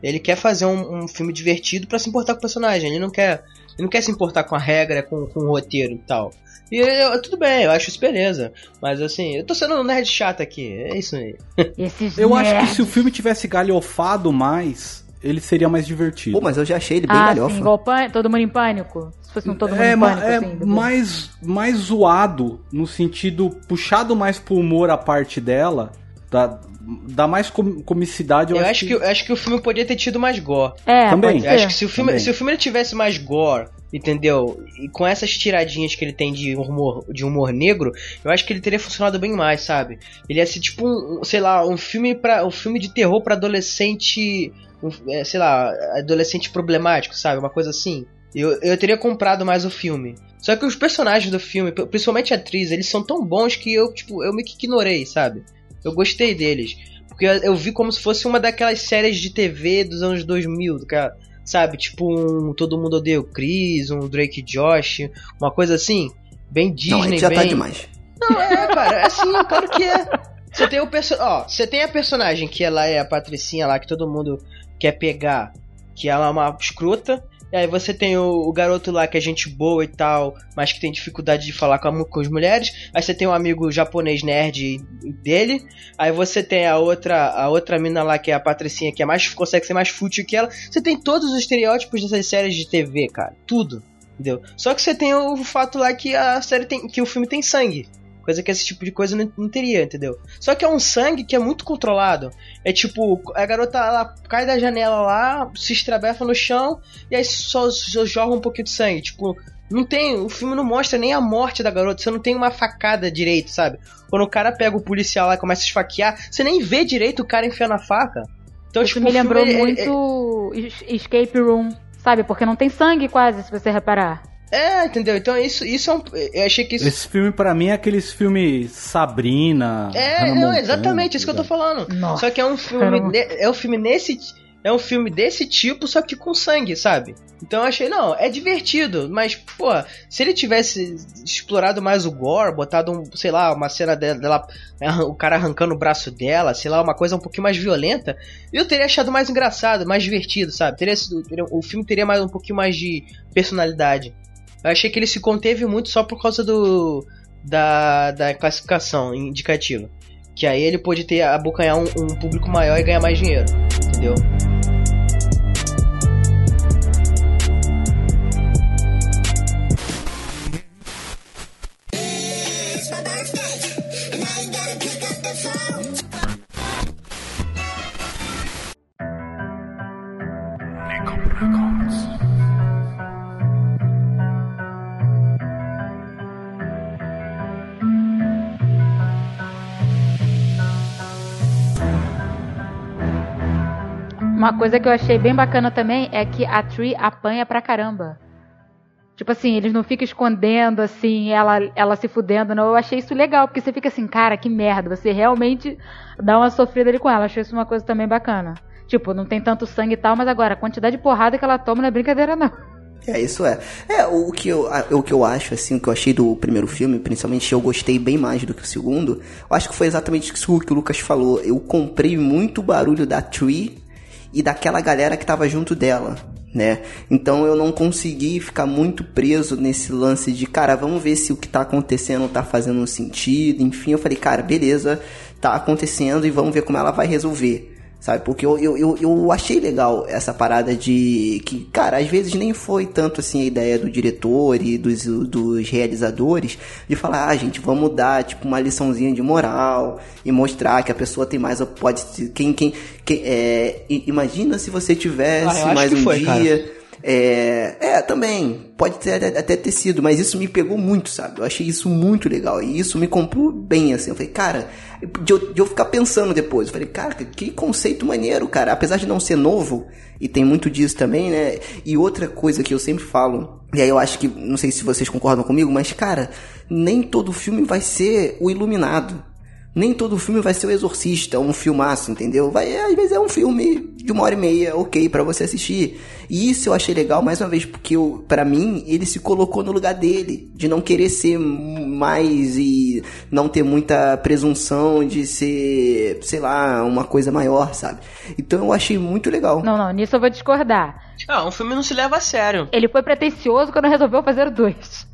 Ele quer fazer um, um filme divertido pra se importar com o personagem. Ele não quer. Ele não quer se importar com a regra, com, com o roteiro e tal. E eu- tudo bem, eu acho isso beleza. Mas assim, eu tô sendo um nerd chato aqui. É isso aí. Esses Eu acho que se o filme tivesse galhofado mais, ele seria mais divertido. Pô, mas eu já achei ele bem Ah, galhofa. sim, igual todo mundo em pânico. Se fosse um todo mundo é, em pânico, é assim. mais, mais zoado, no sentido puxado mais pro humor a parte dela, dá, dá mais com- comicidade. Eu, Eu, acho que, eu acho que o filme podia ter tido mais gore. É, Também. acho que se o filme, Também. se o filme ele tivesse mais gore, entendeu? E com essas tiradinhas que ele tem de humor, de humor negro, eu acho que ele teria funcionado bem mais, sabe? Ele ia ser tipo um, sei lá, um filme para um filme de terror pra adolescente, um, é, sei lá, adolescente problemático, sabe? Uma coisa assim. Eu, eu teria comprado mais o filme. Só que os personagens do filme, principalmente a atriz, eles são tão bons que eu, tipo, eu meio que ignorei, sabe? Eu gostei deles. Porque eu, eu vi como se fosse uma daquelas séries de TV dos anos 2000, cara. Sabe? Tipo um Todo Mundo Odeia o Chris, um Drake Josh, uma coisa assim. Bem Disney, Não, aí já bem... tá demais. Não, é, cara, é assim, claro que é. Você tem o perso... ó, você tem a personagem que ela é a Patricinha lá que todo mundo quer pegar, que ela é uma escrota. E aí você tem o, o garoto lá que é gente boa e tal, mas que tem dificuldade de falar com, a com as mulheres. Aí você tem um amigo japonês nerd dele. Aí você tem a outra a outra mina lá que é a Patricinha que é mais consegue ser mais fútil que ela. Você tem todos os estereótipos dessas séries de TV, cara. Tudo. Entendeu? Só que você tem o fato lá que a série tem que o filme tem sangue. Coisa que esse tipo de coisa não, não teria, entendeu? Só que é um sangue que é muito controlado. É tipo, a garota ela cai da janela lá, se estrabefa no chão e aí só, só joga um pouquinho de sangue. Tipo, não tem. O filme não mostra nem a morte da garota, você não tem uma facada direito, sabe? Quando o cara pega o policial lá e começa a esfaquear, você nem vê direito o cara enfiando a faca. Então, Isso tipo, me lembrou ele- ele- muito es- Escape Room, sabe? Porque não tem sangue quase, se você reparar. É, entendeu? Então isso, isso é um. Eu achei que isso. Esse filme, pra mim, é aqueles filmes Sabrina. É, Hannah não, Montana, exatamente isso que eu tô ligado? falando. Nossa, Só que é um filme. ne- É um filme nesse. É um filme desse tipo, só que com sangue, sabe? Então eu achei, não, é divertido, mas, pô, se ele tivesse explorado mais o gore, botado um, sei lá, uma cena dela, dela- o cara arrancando o braço dela, sei lá, uma coisa um pouquinho mais violenta, eu teria achado mais engraçado, mais divertido, sabe? Teria sido- teria- o filme teria mais um pouquinho mais de personalidade. Eu achei que ele se conteve muito só por causa do da, da classificação indicativa. Que aí ele pôde ter abocanhar um, um público maior e ganhar mais dinheiro. Entendeu? Coisa que eu achei bem bacana também é que a Tree apanha pra caramba. Tipo assim, eles não ficam escondendo, assim, ela, ela se fudendo, não. Eu achei isso legal, porque você fica assim, cara, que merda. Você realmente dá uma sofrida ali com ela. Achei isso uma coisa também bacana. Tipo, não tem tanto sangue e tal, mas agora, a quantidade de porrada que ela toma não é brincadeira, não. É, isso é. É, o que eu, o que eu acho, assim, o que eu achei do primeiro filme, principalmente eu gostei bem mais do que o segundo, eu acho que foi exatamente isso que o Lucas falou. Eu comprei muito barulho da Tree e daquela galera que tava junto dela, né? Então eu não consegui ficar muito preso nesse lance de, cara, vamos ver se o que tá acontecendo tá fazendo sentido. Enfim, eu falei, cara, beleza, tá acontecendo e vamos ver como ela vai resolver. Sabe? Porque eu, eu, eu, eu achei legal essa parada de que, cara, às vezes nem foi tanto assim a ideia do diretor e dos, dos realizadores de falar, ah, gente, vamos dar tipo uma liçãozinha de moral e mostrar que a pessoa tem mais. Pode. Quem. quem, quem é, imagina se você tivesse Ah, mais que um foi, dia. É, é, também. Pode ter, até- ter sido, mas isso me pegou muito, sabe? Eu achei isso muito legal. E isso me comprou bem, assim. Eu falei, cara, de eu, de eu ficar pensando depois. Eu falei, cara, que conceito maneiro, cara. Apesar de não ser novo, e tem muito disso também, né? E outra coisa que eu sempre falo, e aí eu acho que, não sei se vocês concordam comigo, mas, cara, nem todo filme vai ser o iluminado. Nem todo filme vai ser o Exorcista, um filmaço, entendeu? Vai, às vezes é um filme de uma hora e meia, ok, pra você assistir. E isso eu achei legal, mais uma vez, porque para mim, ele se colocou no lugar dele, de não querer ser mais e não ter muita presunção de ser, sei lá, uma coisa maior, sabe? Então eu achei muito legal. Não, não, nisso eu vou discordar. Ah, um filme não se leva a sério. Ele foi pretencioso quando resolveu fazer o dois.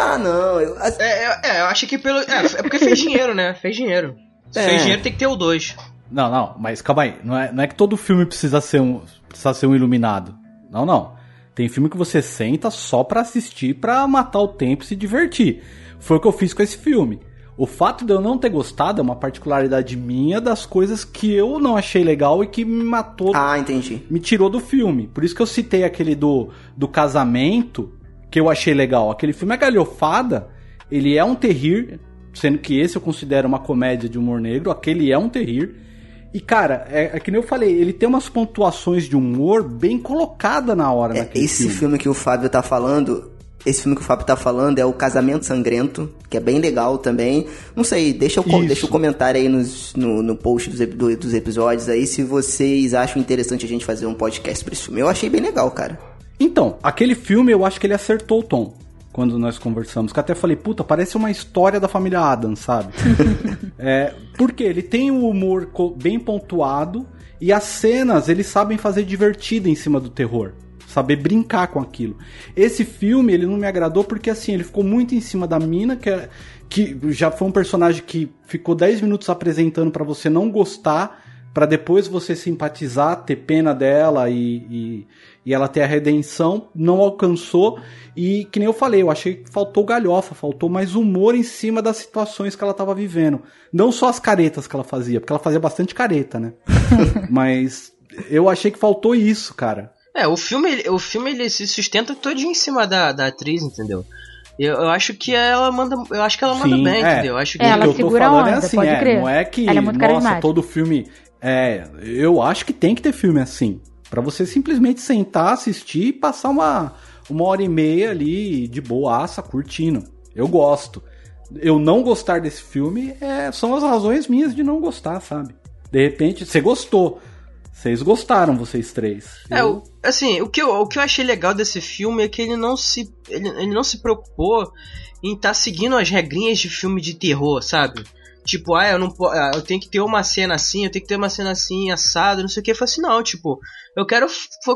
Ah, não, eu, É, é, é, eu acho que pelo. É, é porque fez dinheiro, né? Fez dinheiro. Se É. fez dinheiro, tem que ter o 2. Não, não, mas calma aí. Não é, não é que todo filme precisa ser um, precisa ser um iluminado. Não, não. Tem filme que você senta só pra assistir, pra matar o tempo e se divertir. Foi o que eu fiz com esse filme. O fato de eu não ter gostado é uma particularidade minha das coisas que eu não achei legal e que me matou, Ah, entendi. me tirou do filme. Por isso que eu citei aquele do, do casamento, que eu achei legal. Aquele filme é galhofada, ele é um terrir, sendo que esse eu considero uma comédia de humor negro, aquele é um terrir. E, cara, é, é que nem eu falei, ele tem umas pontuações de humor bem colocada na hora É, esse filme. filme que o Fábio tá falando, esse filme que o Fábio tá falando é o Casamento Sangrento, que é bem legal também. Não sei, deixa o, deixa o comentário aí nos- no, no post dos, do- dos episódios aí se vocês acham interessante a gente fazer um podcast pra esse filme. Eu achei bem legal, cara. Então, aquele filme eu acho que ele acertou o tom. Quando nós conversamos, que até falei, puta, parece uma história da família Adams, sabe? é, porque ele tem o humor bem pontuado e as cenas eles sabem fazer divertida em cima do terror. Saber brincar com aquilo. Esse filme, ele não me agradou porque, assim, ele ficou muito em cima da mina, que, é- que já foi um personagem que ficou 10 minutos apresentando pra você não gostar, pra depois você simpatizar, ter pena dela e, e, e ela ter a redenção, não alcançou. E que nem eu falei, eu achei que faltou galhofa, faltou mais humor em cima das situações que ela tava vivendo. Não só as caretas que ela fazia, porque ela fazia bastante careta, né? Mas eu achei que faltou isso, cara. É, o filme, ele- o filme ele se sustenta todo em cima da, da atriz, entendeu? Eu, eu acho que ela manda, eu acho que ela manda Sim, bem, é. entendeu? Eu acho que É, ela o que eu tô segura a falando onda, é assim, pode é, crer. não é que, Ela é muito nossa, todo filme... É, eu acho que tem que ter filme assim. Pra você simplesmente sentar, assistir e passar uma, uma hora e meia ali de boaça, curtindo. Eu gosto. Eu não gostar desse filme é, são as razões minhas de não gostar, sabe? De repente, você gostou. Vocês gostaram, vocês três. É, Eu- assim, o que, eu, o que eu achei legal desse filme é que ele não se, ele, ele não se preocupou em estar seguindo as regrinhas de filme de terror, sabe? Tipo, ah, eu não ah, eu tenho que ter uma cena assim, eu tenho que ter uma cena assim, assado, não sei o que. Eu falei assim, não, tipo, eu quero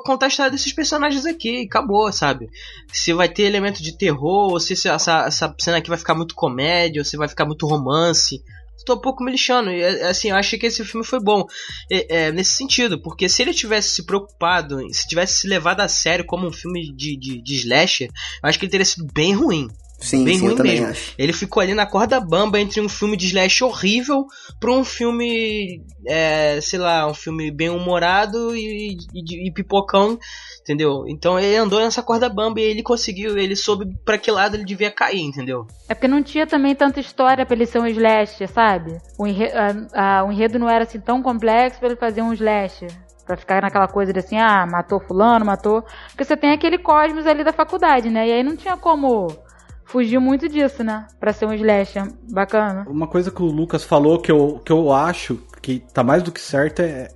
contar a história desses personagens aqui, acabou, sabe? Se vai ter elemento de terror, ou se essa, essa cena aqui vai ficar muito comédia, ou se vai ficar muito romance. Tô um pouco me lixando. E, é, assim, eu achei que esse filme foi bom. É, nesse sentido, porque se ele tivesse se preocupado, se tivesse se levado a sério como um filme de, de, de slasher, eu acho que ele teria sido bem ruim. Sim, bem sim, eu ruim também mesmo. acho. Ele ficou ali na corda bamba entre um filme de slash horrível pra um filme, é, sei lá, um filme bem humorado e, e, e pipocão, entendeu? Então ele andou nessa corda bamba e ele conseguiu, ele soube pra que lado ele devia cair, entendeu? É porque não tinha também tanta história pra ele ser um slasher, sabe? O, enre a, a, o enredo não era assim tão complexo pra ele fazer um slasher. Pra ficar naquela coisa de assim, ah, matou fulano, matou. Porque você tem aquele cosmos ali da faculdade, né? E aí não tinha como fugir muito disso, né? Pra ser um slasher bacana. Uma coisa que o Lucas falou que eu, que eu acho que tá mais do que certo é.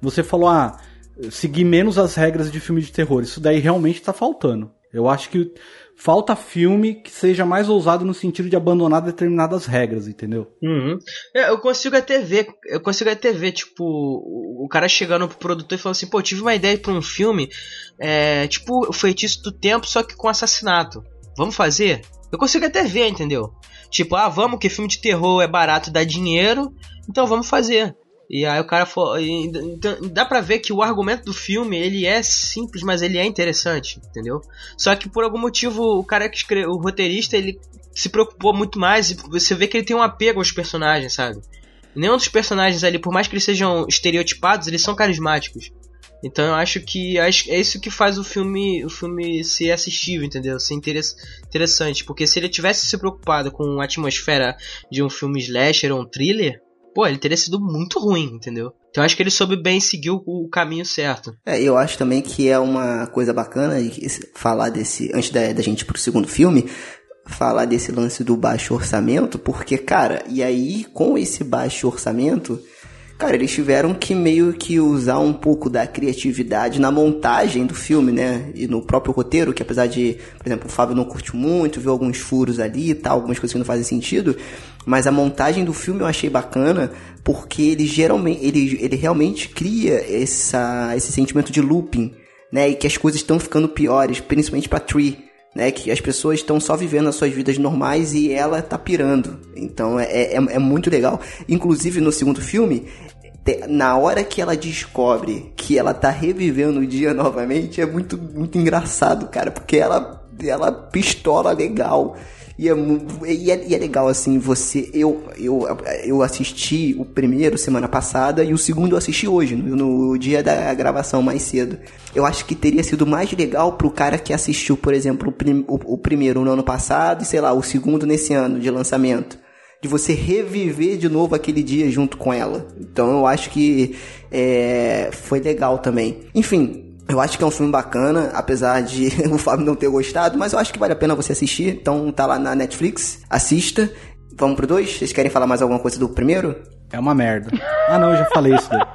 Você falou, ah, seguir menos as regras de filme de terror. Isso daí realmente tá faltando. Eu acho que falta filme que seja mais ousado no sentido de abandonar determinadas regras, entendeu? Uhum. É, eu consigo até ver, eu consigo até ver, tipo, o o cara chegando pro produtor e falando assim, pô, tive uma ideia pra um filme, é, tipo, o feitiço do tempo, só que com assassinato. Vamos fazer? Eu consigo até ver, entendeu? Tipo, ah, vamos, que filme de terror é barato, dá dinheiro, então vamos fazer. E aí o cara falou, então, dá pra ver que o argumento do filme, ele é simples, mas ele é interessante, entendeu? Só que por algum motivo o cara que escreveu, o roteirista, ele se preocupou muito mais e você vê que ele tem um apego aos personagens, sabe? Nenhum dos personagens ali, por mais que eles sejam estereotipados, eles são carismáticos. Então eu acho que é isso que faz o filme o filme ser assistível, entendeu? Ser interess, interessante. Porque se ele tivesse se preocupado com a atmosfera de um filme slasher ou um thriller, pô, ele teria sido muito ruim, entendeu? Então acho que ele soube bem seguir o, o caminho certo. É, eu acho também que é uma coisa bacana falar desse. Antes da, da gente ir pro segundo filme, falar desse lance do baixo orçamento, porque, cara, e aí com esse baixo orçamento, cara, eles tiveram que meio que usar um pouco da criatividade na montagem do filme, né? E no próprio roteiro, que apesar de, por exemplo, o Fábio não curte muito, viu alguns furos ali e tal, algumas coisas que não fazem sentido, mas a montagem do filme eu achei bacana, porque ele geralmente, ele, ele realmente cria essa, esse sentimento de looping, né? E que as coisas estão ficando piores, principalmente pra Tree né? Que as pessoas estão só vivendo as suas vidas normais e ela tá pirando. Então é, é, é muito legal. Inclusive no segundo filme, na hora que ela descobre que ela tá revivendo o dia novamente, é muito, muito engraçado, cara, porque ela, ela pistola legal. E é, e é, e é, legal, assim, você. Eu, eu, eu assisti o primeiro semana passada e o segundo eu assisti hoje, no, no dia da gravação mais cedo. Eu acho que teria sido mais legal pro cara que assistiu, por exemplo, o, prim, o, o primeiro no ano passado e, sei lá, o segundo nesse ano de lançamento de você reviver de novo aquele dia junto com ela. Então eu acho que é, foi legal também. Enfim, eu acho que é um filme bacana, apesar de o Fábio não ter gostado, mas eu acho que vale a pena você assistir. Então tá lá na Netflix, assista. Vamos pro dois? Vocês querem falar mais alguma coisa do primeiro? É uma merda. Ah não, eu já falei isso daí.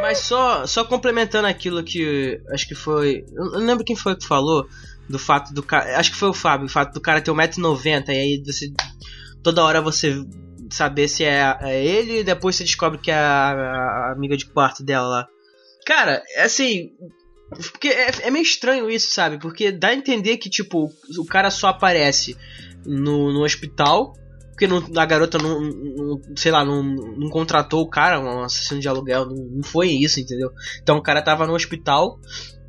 Mas só, só complementando aquilo que acho que foi. Eu não lembro quem foi que falou do fato do cara. Acho que foi o Fábio, o fato do cara ter 1,90m e aí você. Toda hora você saber se é, é ele e depois você descobre que é a, a, amiga de quarto dela lá. Cara, é assim. Porque é, é, meio estranho isso, sabe? Porque dá a entender que, tipo, o cara só aparece no, no hospital. Porque não, a garota não, não, sei lá, não, não contratou o cara, um assassino de aluguel, não, não foi isso, entendeu? Então o cara tava no hospital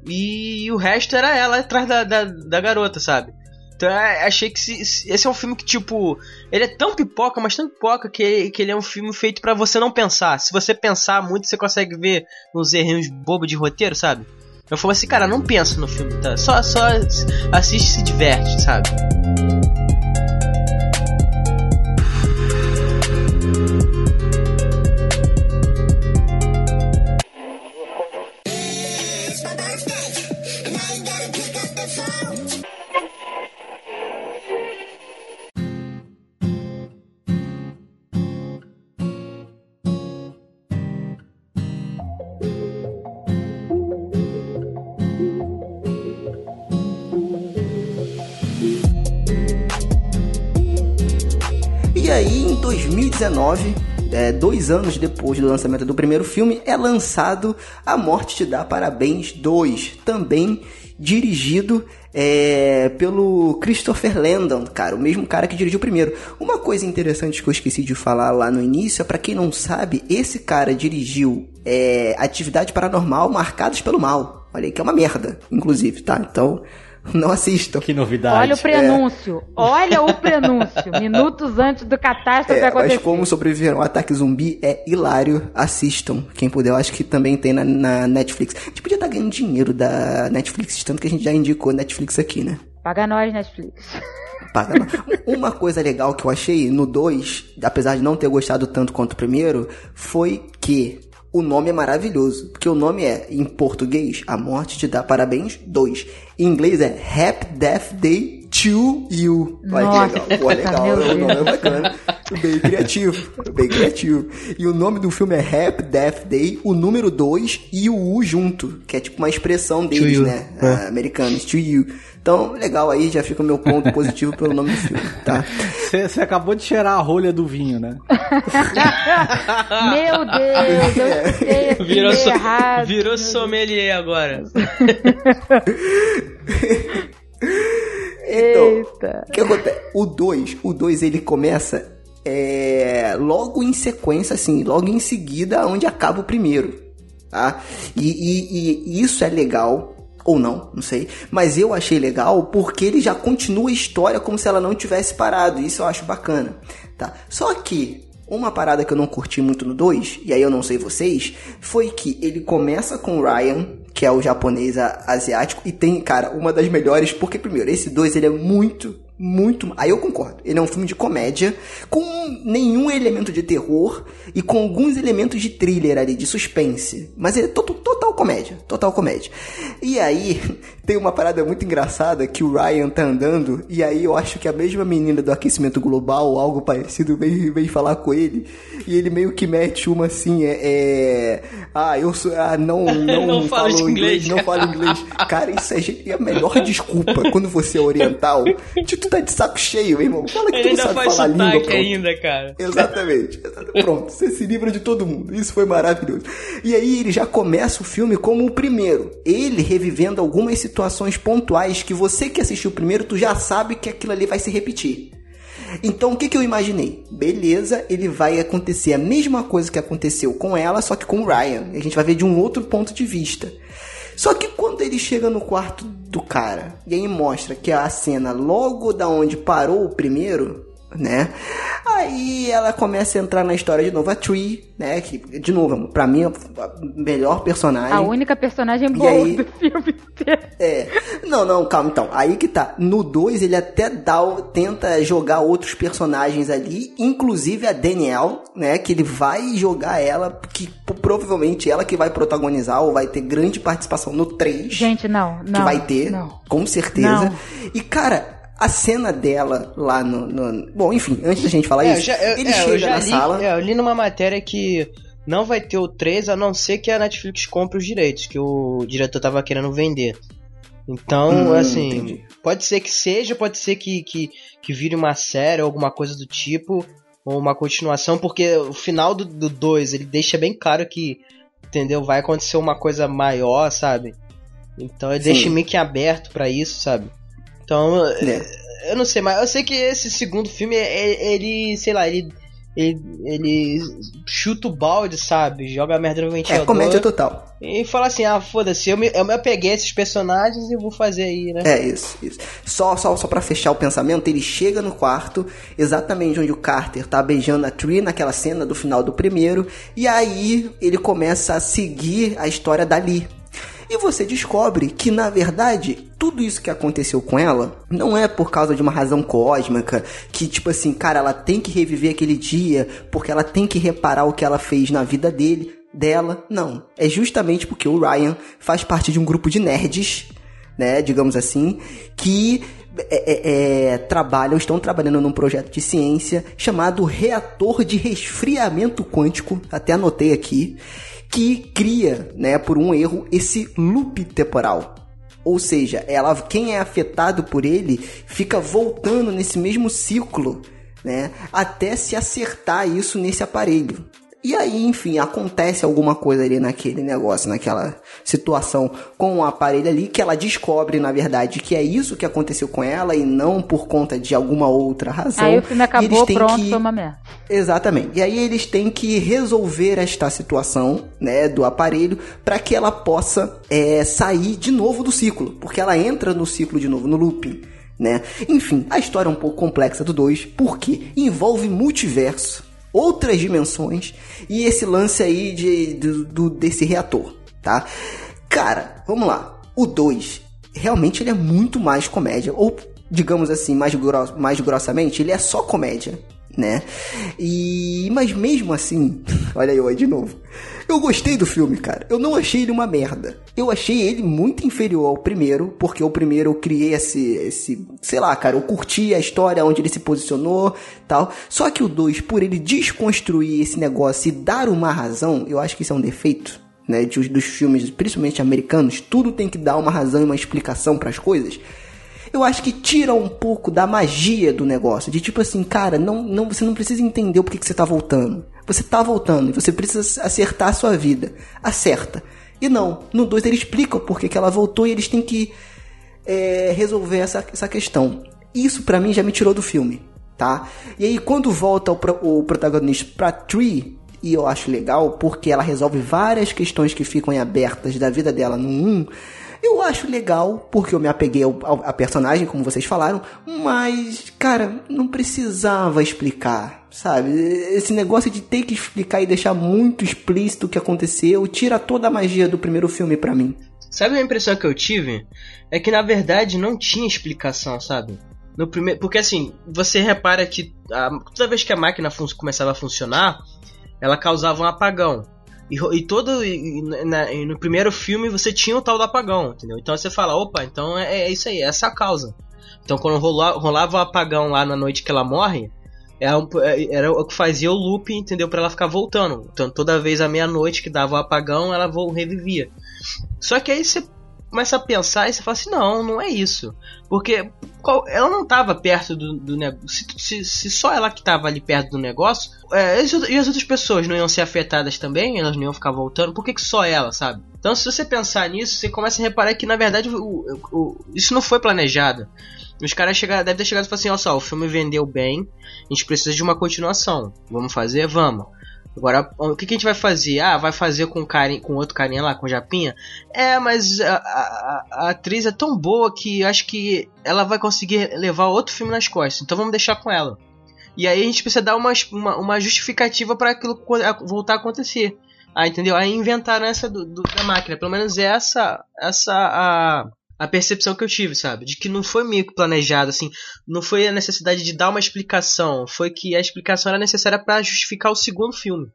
e o resto era ela atrás da, da, da garota, sabe? Então é, achei que se, se, esse é um filme que, tipo, ele é tão pipoca, mas tão pipoca que, que ele é um filme feito para você não pensar. Se você pensar muito, você consegue ver uns errinhos bobos de roteiro, sabe? Eu falei assim, cara, não pensa no filme, tá? Só, só assiste e se diverte, sabe? E aí, em 2019, é, dois anos depois do lançamento do primeiro filme, é lançado A Morte Te Dá Parabéns 2, também dirigido é, pelo Christopher Landon, cara, o mesmo cara que dirigiu o primeiro. Uma coisa interessante que eu esqueci de falar lá no início, é para quem não sabe, esse cara dirigiu é, Atividade Paranormal Marcadas pelo Mal. Olha aí que é uma merda, inclusive, tá? Então, Não assistam. Que novidade. Olha o prenúncio. Olha o prenúncio. Minutos antes do catástrofe É, acontecer. mas como sobreviver a um ataque zumbi é hilário, assistam. Quem puder, eu acho que também tem na, na Netflix. A gente podia estar ganhando dinheiro da Netflix, tanto que a gente já indicou Netflix aqui, né? Paga nós, Netflix. Paga lá. Uma coisa legal que eu achei no 2, apesar de não ter gostado tanto quanto o primeiro, foi que o nome é maravilhoso. Porque o nome é, em português, A Morte Te Dá Parabéns 2. Em inglês é Happy Death Day to You. Olha Nossa, que legal. Pô, legal. meu O nome é bacana. Bem criativo. Bem criativo. E o nome do filme é Happy Death Day, o número 2 e o U junto. Que é tipo uma expressão deles, né? Ah, americanos. To You. Então, legal aí, já fica o meu ponto positivo pelo nome do filme, tá? Você acabou de cheirar a rolha do vinho, né? Meu Deus, eu sei esse Virou, so- errado. virou sommelier agora. Então, Eita. o que acontece? O 2, o 2 ele começa é, logo em sequência, assim, logo em seguida onde acaba o primeiro, tá? E, e- e isso é legal, ou não, não sei, mas eu achei legal porque ele já continua a história como se ela não tivesse parado, isso eu acho bacana, tá? Só que uma parada que eu não curti muito no 2, e aí eu não sei vocês, foi que ele começa com o Ryan, que é o japonês asiático, e tem, cara, uma das melhores, porque primeiro, esse 2 ele é muito, muito. Aí eu concordo. Ele é um filme de comédia, com nenhum elemento de terror e com alguns elementos de thriller ali, de suspense. Mas ele é to- to- total comédia. Total comédia. E aí, tem uma parada muito engraçada que o Ryan tá andando, e aí eu acho que a mesma menina do aquecimento global, ou algo parecido, vem, vem falar com ele, e ele meio que mete uma assim, é. é, ah, eu sou. Ah, não, não, Não falo falo inglês. não falo inglês. Cara, isso é gente- é a melhor desculpa quando você é oriental. De tu tá de saco cheio, irmão. Fala que Ele tu não sabe falar língua, pronto. ainda, cara. Exatamente. Pronto, você se livra de todo mundo. Isso foi maravilhoso. E aí ele já começa o filme como o primeiro. Ele revivendo algumas situações pontuais que você que assistiu o primeiro, tu já sabe que aquilo ali vai se repetir. Então o que, que eu imaginei? Beleza, ele vai acontecer a mesma coisa que aconteceu com ela, só que com o Ryan. E a gente vai ver de um outro ponto de vista. Só que quando ele chega no quarto do cara e aí mostra que a cena logo da onde parou o primeiro, né? Aí ela começa a entrar na história de novo, a Tree, né? Que, de novo, pra mim, é a melhor personagem. A única personagem boa aí? do filme inteiro. É. Não, não, calma então. Aí que tá. No 2 ele até dá, tenta jogar outros personagens ali, inclusive a Danielle, né? Que ele vai jogar ela, que provavelmente ela que vai protagonizar ou vai ter grande participação no 3. Gente, não, não. que vai ter, Não. com certeza. Não. E cara. A cena dela lá no, no- Bom, enfim, antes da gente falar É, isso, já, eu, ele é, chega na li, sala. é, eu li numa matéria que não vai ter o 3 a não ser que a Netflix compre os direitos, que o diretor tava querendo vender. Então, Hum, assim, entendi. pode ser que seja, pode ser que, que, que vire uma série ou alguma coisa do tipo, ou uma continuação, porque o final do 2 ele deixa bem claro que, entendeu? Vai acontecer uma coisa maior, sabe? Então ele Sim. deixa meio que aberto pra isso, sabe? Então, É. eu não sei, mas eu sei que esse segundo filme, é- ele, sei lá, ele, ele, ele chuta o balde, sabe? Joga a merda no É, ventilador. comédia total. E fala assim, ah, foda-se, eu me, eu me peguei esses personagens e vou fazer aí, né? É isso, isso. Só, só, só para fechar o pensamento, ele chega no quarto, exatamente onde o Carter tá beijando a Tree naquela cena do final do primeiro, e aí ele começa a seguir a história dali. E você descobre que, na verdade, tudo isso que aconteceu com ela não é por causa de uma razão cósmica, que tipo assim, cara, ela tem que reviver aquele dia, porque ela tem que reparar o que ela fez na vida dele, dela. Não. É justamente porque o Ryan faz parte de um grupo de nerds né, digamos assim, que é, é, é, trabalham, estão trabalhando num projeto de ciência chamado reator de resfriamento quântico, até anotei aqui, que cria, né, por um erro, esse loop temporal. Ou seja, ela, quem é afetado por ele fica voltando nesse mesmo ciclo, né, até se acertar isso nesse aparelho. E aí, enfim, acontece alguma coisa ali naquele negócio, naquela situação com o aparelho ali, que ela descobre, na verdade, que é isso que aconteceu com ela e não por conta de alguma outra razão. Aí o filme acabou, pronto, que- foi uma merda. Exatamente. E aí eles têm que resolver esta situação, né, do aparelho, para que ela possa é, sair de novo do ciclo, porque ela entra no ciclo de novo, no looping, né? Enfim, a história é um pouco complexa do 2, porque envolve multiverso, outras dimensões e esse lance aí de, do, do- desse reator, tá? Cara, vamos lá. O 2, realmente ele é muito mais comédia, ou digamos assim, mais, gros, mais grossamente, ele é só comédia, né? E mas mesmo assim, olha eu aí de novo. Eu gostei do filme, cara. Eu não achei ele uma merda. Eu achei ele muito inferior ao primeiro, porque o primeiro eu criei esse, esse, sei lá, cara, eu curti a história onde ele se posicionou, tal. Só que o 2, por ele desconstruir esse negócio e dar uma razão, eu acho que isso é um defeito, né, de- dos filmes, principalmente americanos, tudo tem que dar uma razão e uma explicação para as coisas eu acho que tira um pouco da magia do negócio. De tipo assim, cara, não, não, você não precisa entender o porquê que você tá voltando. Você tá voltando e você precisa acertar a sua vida. Acerta. E não, no 2 ele explica o porquê que ela voltou e eles têm que é, resolver essa, essa questão. Isso pra mim já me tirou do filme, tá? E aí quando volta o, o protagonista pra Tree, e eu acho legal porque ela resolve várias questões que ficam abertas da vida dela no 1. Eu acho legal porque eu me apeguei ao, ao- à personagem, como vocês falaram, mas, cara, não precisava explicar, sabe? Esse negócio de ter que explicar e deixar muito explícito o que aconteceu tira toda a magia do primeiro filme pra mim. Sabe a impressão que eu tive? É que na verdade não tinha explicação, sabe? No primeiro, porque assim, você repara que a- toda vez que a máquina começava a funcionar, ela causava um apagão. E, e todo e- na- e no primeiro filme você tinha o tal do apagão, entendeu? Então você fala, opa, então é, é isso aí, essa é a causa. Então quando rola- rolava o apagão lá na noite que ela morre, é um- é- era o que fazia o loop, entendeu? Pra ela ficar voltando. Então toda vez à meia-noite que dava o apagão, ela revivia. Só que aí você começa a pensar e você fala assim, não, não é isso. Porque ela não estava perto do, do negócio. Se, se- só ela que estava ali perto do negócio, é, e as out- as outras pessoas não iam ser afetadas também, elas não iam ficar voltando, por que, que só ela, sabe? Então se você pensar nisso, você começa a reparar que na verdade o- o- isso não foi planejado. Os caras chegaram, devem ter chegado e falado assim, olha só, o filme vendeu bem, a gente precisa de uma continuação. Vamos fazer? Vamos. Agora, o que, que a gente vai fazer? Ah, vai fazer com, carinha, com outro carinha lá, com Japinha? É, mas a, a- a atriz é tão boa que acho que ela vai conseguir levar outro filme nas costas. Então vamos deixar com ela. E aí a gente precisa dar uma, uma, uma justificativa para aquilo voltar a acontecer. Ah, entendeu? Aí inventaram essa do, do- da máquina. Pelo menos essa, essa a, a percepção que eu tive, sabe? De que não foi meio que planejado, assim. Não foi a necessidade de dar uma explicação. Foi que a explicação era necessária para justificar o segundo filme.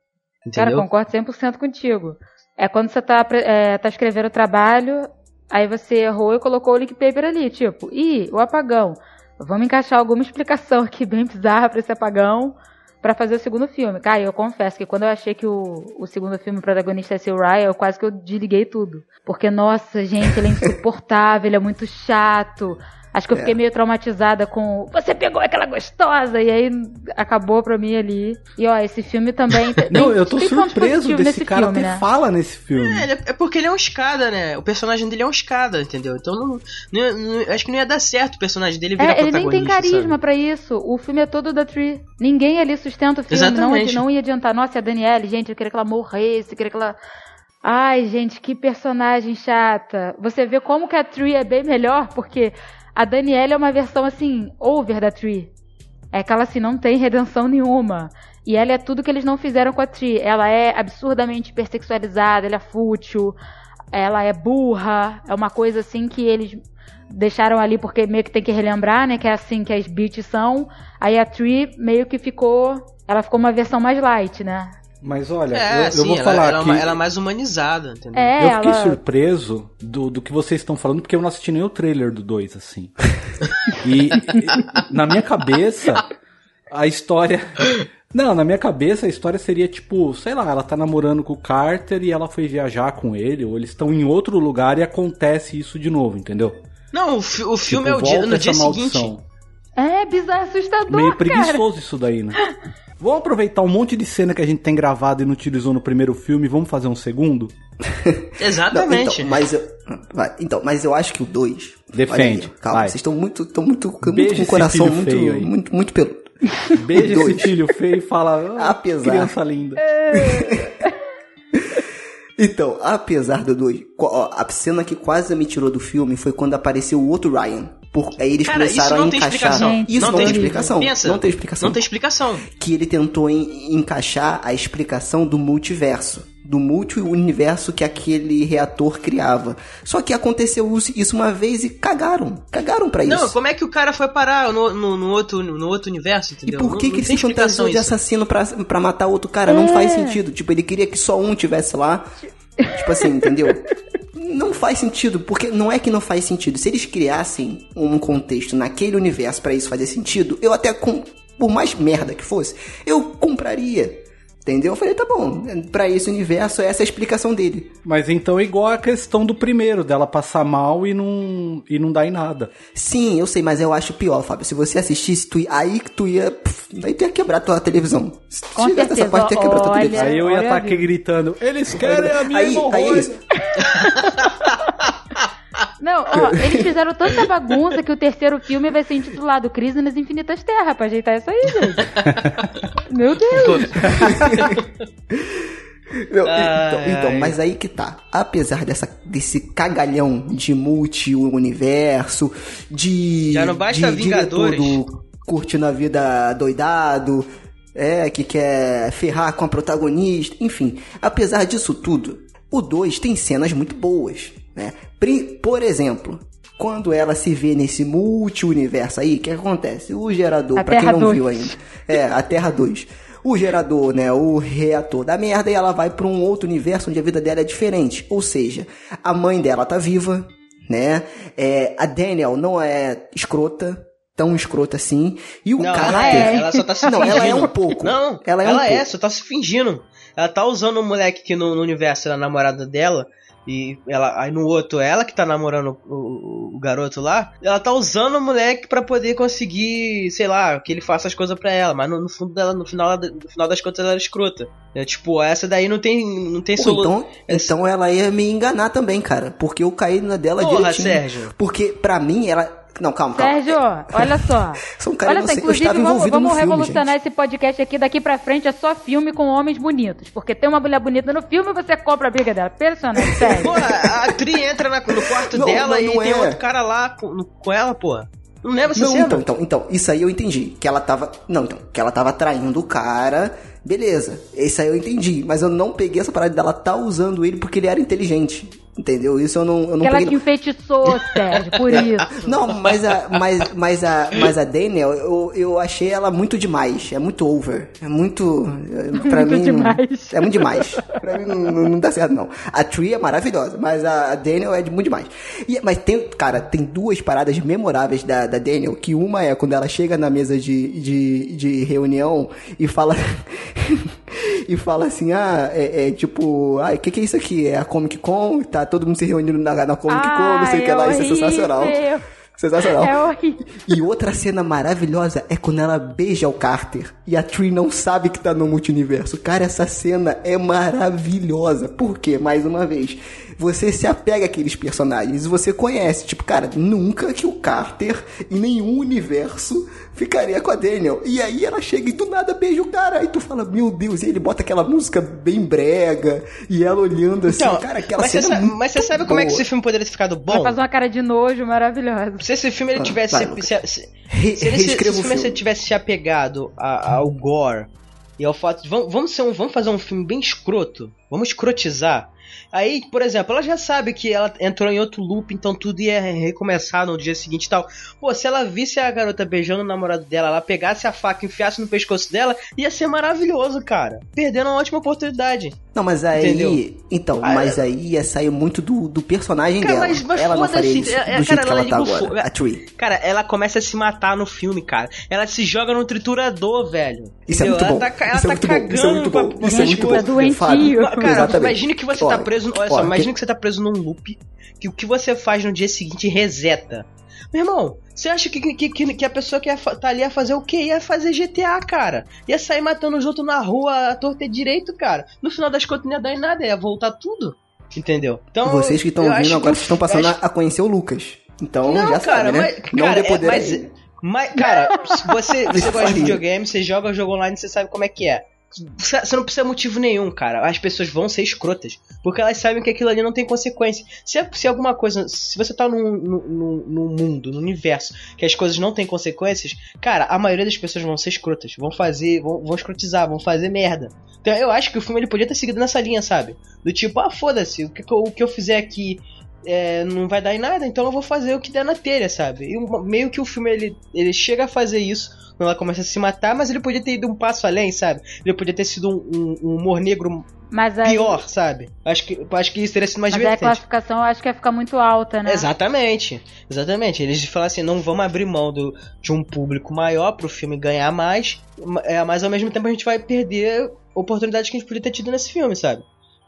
Cara, Entendeu? concordo 100% contigo. É quando você tá, é, tá escrevendo o trabalho, aí você errou e colocou o link paper ali, tipo, ih, o apagão. Vamos encaixar alguma explicação aqui bem bizarra pra esse apagão pra fazer o segundo filme. Cara, eu confesso que quando eu achei que o, o segundo filme o protagonista ia ser o Ryan, eu quase que eu desliguei tudo. Porque, nossa, gente, ele é insuportável, ele é muito chato. Acho que eu É. fiquei meio traumatizada com você pegou aquela gostosa e aí acabou pra mim ali. E ó, esse filme também tem- Não, eu tô surpreso desse nesse cara filme, ter né? fala nesse filme. É, é- é porque ele é um escada, né? O personagem dele é um escada, entendeu? Então não, não- não- acho que não ia dar certo o personagem dele virar É, ele nem tem carisma sabe? pra isso. O filme é todo da Tree. Ninguém ali sustenta o filme. Não, Exatamente. não ia adiantar. Nossa, e a Danielle, gente, eu queria que ela morresse, eu queria que ela. Ai, gente, que personagem chata. Você vê como que a Tree é bem melhor, porque a Danielle é uma versão assim, over da Tree. É que ela assim, não tem redenção nenhuma. E ela é tudo que eles não fizeram com a Tree. Ela é absurdamente hipersexualizada, ela é fútil, ela é burra. É uma coisa assim que eles deixaram ali porque meio que tem que relembrar, né? Que é assim que as beats são. Aí a Tree meio que ficou. Ela ficou uma versão mais light, né? Mas olha, É, eu, sim, eu vou ela, falar ela, é aqui. uma- ela é mais humanizada, entendeu? É, eu fiquei ela. surpreso do, do que vocês estão falando, porque eu não assisti nem o trailer do 2, assim. E, e, na minha cabeça, a história. Não, na minha cabeça a história seria tipo, sei lá, ela tá namorando com o Carter e ela foi viajar com ele, ou eles estão em outro lugar e acontece isso de novo, entendeu? Não, o, fi- o filme Tipo, é o dia, volta no dia essa seguinte. É bizarro, assustador, Meio cara. preguiçoso isso daí, né? Vamos aproveitar um monte de cena que a gente tem gravado e não utilizou no primeiro filme vamos fazer um segundo? Não, Exatamente. então, mas eu, então, mas eu acho que o 2. Defende, calma, vai. vocês estão muito, estão muito, muito com o coração muito, feio aí. muito, muito peludo. Beija Dois. esse filho feio e fala, ah, Apesar. criança linda. Então, apesar do 2, a cena que quase me tirou do filme foi quando apareceu o outro Ryan. Por, aí eles Cara, isso começaram não a tem encaixar. explicação. Isso não, tem tem explicação. Pensa, não tem explicação. Não tem explicação. Que ele tentou en- encaixar a explicação do multiverso. Do multi-universo que aquele reator criava. Só que aconteceu isso uma vez e cagaram. Cagaram pra isso. Não, como é que o cara foi parar no, no, no outro, no outro universo, E entendeu? por que, Não- que não ele se fantasiou de isso. assassino pra, pra matar outro cara? Não faz sentido. Tipo, ele queria que só um tivesse lá. Tipo assim, entendeu? Não faz sentido, porque não é que não faz sentido. Se eles criassem um contexto naquele universo pra isso fazer sentido, eu até, com, por mais merda que fosse, eu compraria. Entendeu? Eu falei, tá bom, pra esse universo, essa é a explicação dele. Mas então é igual a questão do primeiro, dela passar mal e não, e não dar em nada. Sim, eu sei, mas eu acho pior, Fábio. Se você assistisse, tu, aí que tu ia. pff, Aí tu ia quebrar tua televisão. Se Com chegasse nessa parte, tu ia quebrar tua televisão. Aí eu ia estar a aqui gritando, eles querem a minha Aí, aí é. Não, ó, eles fizeram tanta bagunça que o terceiro filme vai ser intitulado Crise nas Infinitas Terras, pra ajeitar isso aí, gente. Meu Deus. Não, Ai, então, então, mas aí que tá. Apesar dessa, desse cagalhão de multi-universo, de. Já não basta de Vingadores. diretor do curtindo a vida doidado, é, que quer ferrar com a protagonista, enfim. Apesar disso tudo, o 2 tem cenas muito boas, né? Por exemplo. Quando ela se vê nesse multi-universo aí, o que acontece? O gerador, A pra quem não 2. viu ainda, é, a Terra 2. O gerador, né, o reator da merda e ela vai pra um outro universo onde a vida dela é diferente. Ou seja, a mãe dela tá viva, né? É, a Daniel não é escrota, tão escrota assim. E o Não, ela é. Ela só tá se Não, fingindo. ela é um pouco. Não, Ela ela é é, um pouco. só tá se fingindo. Ela tá usando o moleque que no, no universo era a namorada dela. E ela, aí no outro, ela que tá namorando o, o- o garoto lá, ela tá usando o moleque pra poder conseguir, sei lá, que ele faça as coisas pra ela. Mas no, no fundo dela, no final, no final das contas, ela era escrota. É, tipo, essa daí não tem, não tem Pô, solução. então, então ela ia me enganar também, cara. Porque eu caí na dela Porra, direitinho. Sérgio. Porque pra mim ela... Não, calma, calma. Sérgio, olha só. Sou um cara olha só, inclusive, estava vamos, vamos filme, revolucionar gente. esse podcast aqui. Daqui pra frente é só filme com homens bonitos. Porque tem uma mulher bonita no filme e você compra a briga dela. Impressionante, sério. Pô, a, Tri entra na- no quarto Não, dela e não tem é. outro cara lá com, com ela, pô. Não lembra essa Não, cena? então, então, então, isso aí eu entendi. Que ela tava. Não, então, que ela tava traindo o cara. Beleza. Isso aí eu entendi. Mas eu não peguei essa parada dela tá usando ele porque ele era inteligente. Entendeu? Isso eu não, eu não Que ela peguei. te enfeitiçou, Sérgio, por isso. Não, mas a, mas, mas a, mas a Daniel, eu, eu achei ela muito demais. É muito over. É muito. é, Pra Muito mim. demais. É muito demais. Pra mim não, não, dá certo, não. A Tree é maravilhosa, mas a, a Daniel é de muito demais. E, mas tem, cara, tem duas paradas memoráveis da, da Daniel, que uma é quando ela chega na mesa de, de, de reunião e fala. e fala assim, ah, é, é tipo, ah, o que, que é isso aqui? É a Comic Con? Tá todo mundo se reunindo na, na Comic Con, não sei o Ai, que lá. é Isso é sensacional. horrível. Sensacional. É horrível. E outra cena maravilhosa é quando ela beija o Carter e a Tree não sabe que tá no multiverso. Cara, essa cena é maravilhosa. Por quê? Mais uma vez, você se apega àqueles personagens e você conhece. Tipo, cara, nunca que o Carter em nenhum universo ficaria com a Daniel. E aí ela chega e do nada beija o cara. Aí tu fala, meu Deus, e ele bota aquela música bem brega e ela olhando assim. Então, cara, aquela mas, você cena. é sabe, muito mas você sabe como é que boa. esse filme poderia ter ficado bom? faz uma cara de nojo maravilhosa. Se esse filme ele Ah, tivesse. vai, se, se, se, Re- se ele se, se o filme filme. tivesse se apegado a- ao gore e ao fato de. Vamos, vamos, ser um, vamos fazer um filme bem escroto. Vamos escrotizar. Aí, por exemplo, ela já sabe que ela entrou em outro loop, então tudo ia recomeçar no dia seguinte e tal. Pô, se ela visse a garota beijando o namorado dela, ela pegasse a faca e enfiasse no pescoço dela, ia ser maravilhoso, cara. Perdendo uma ótima oportunidade. Não, mas aí. Entendeu? Então, mas aí ia sair muito do, do personagem Cara, dela. mas- mas ela não faria isso é- é, do cara, jeito que ela ela tá agora. fo- A Tree. Cara, ela começa a se matar no filme, cara. Ela se joga no triturador, velho. Isso é Entendeu? muito ela bom. Tá, ela Isso é tá muito bom. Isso é cagando muito pra- bom. Isso é muito bom. Fábio, Cara, exatamente. imagine que você Ó, tá preso. Olha Ó, só, imagina que- que você tá preso num loop, que o que você faz no dia seguinte reseta. Meu irmão, você acha que, que, que, que a pessoa que ia tá ali ia fazer o quê? Ia fazer GTA, cara. Ia sair matando os outros na rua à torta direito, cara. No final das contas não ia dar em nada, ia voltar tudo. Entendeu? Então, Vocês que estão ouvindo acho agora estão passando acho- a, a conhecer o Lucas. Então Não, já cara, sabe, né? mas, não cara, é- mas, mas, cara, se você, você gosta de videogame, você joga jogo online, você sabe como é que é. Você não precisa motivo nenhum, cara. As pessoas vão ser escrotas. Porque elas sabem que aquilo ali não tem consequência. Se, se alguma coisa. Se você tá num, num, num- mundo, num universo, que as coisas não têm consequências, cara, a maioria das pessoas vão ser escrotas. Vão fazer. Vão, vão escrotizar, vão fazer merda. Então eu acho que o filme ele podia ter seguido nessa linha, sabe? Do tipo, ah, foda-se, o que, o que eu fizer aqui é, não vai dar em nada, então eu vou fazer o que der na telha, sabe? E meio que o filme ele, ele chega a fazer isso quando ela começa a se matar, mas ele podia ter ido um passo além, sabe? Ele podia ter sido um, um- um humor negro Mas aí, pior, sabe? Acho que, acho que isso teria sido mais mas aí a divertente. classificação eu acho que ia ficar muito alta, né? Exatamente, exatamente. Eles falam assim, não vamos abrir mão do, de um público maior pro filme ganhar mais, ma- é, mas ao mesmo tempo a gente vai perder oportunidades que a gente poderia ter tido nesse filme, sabe?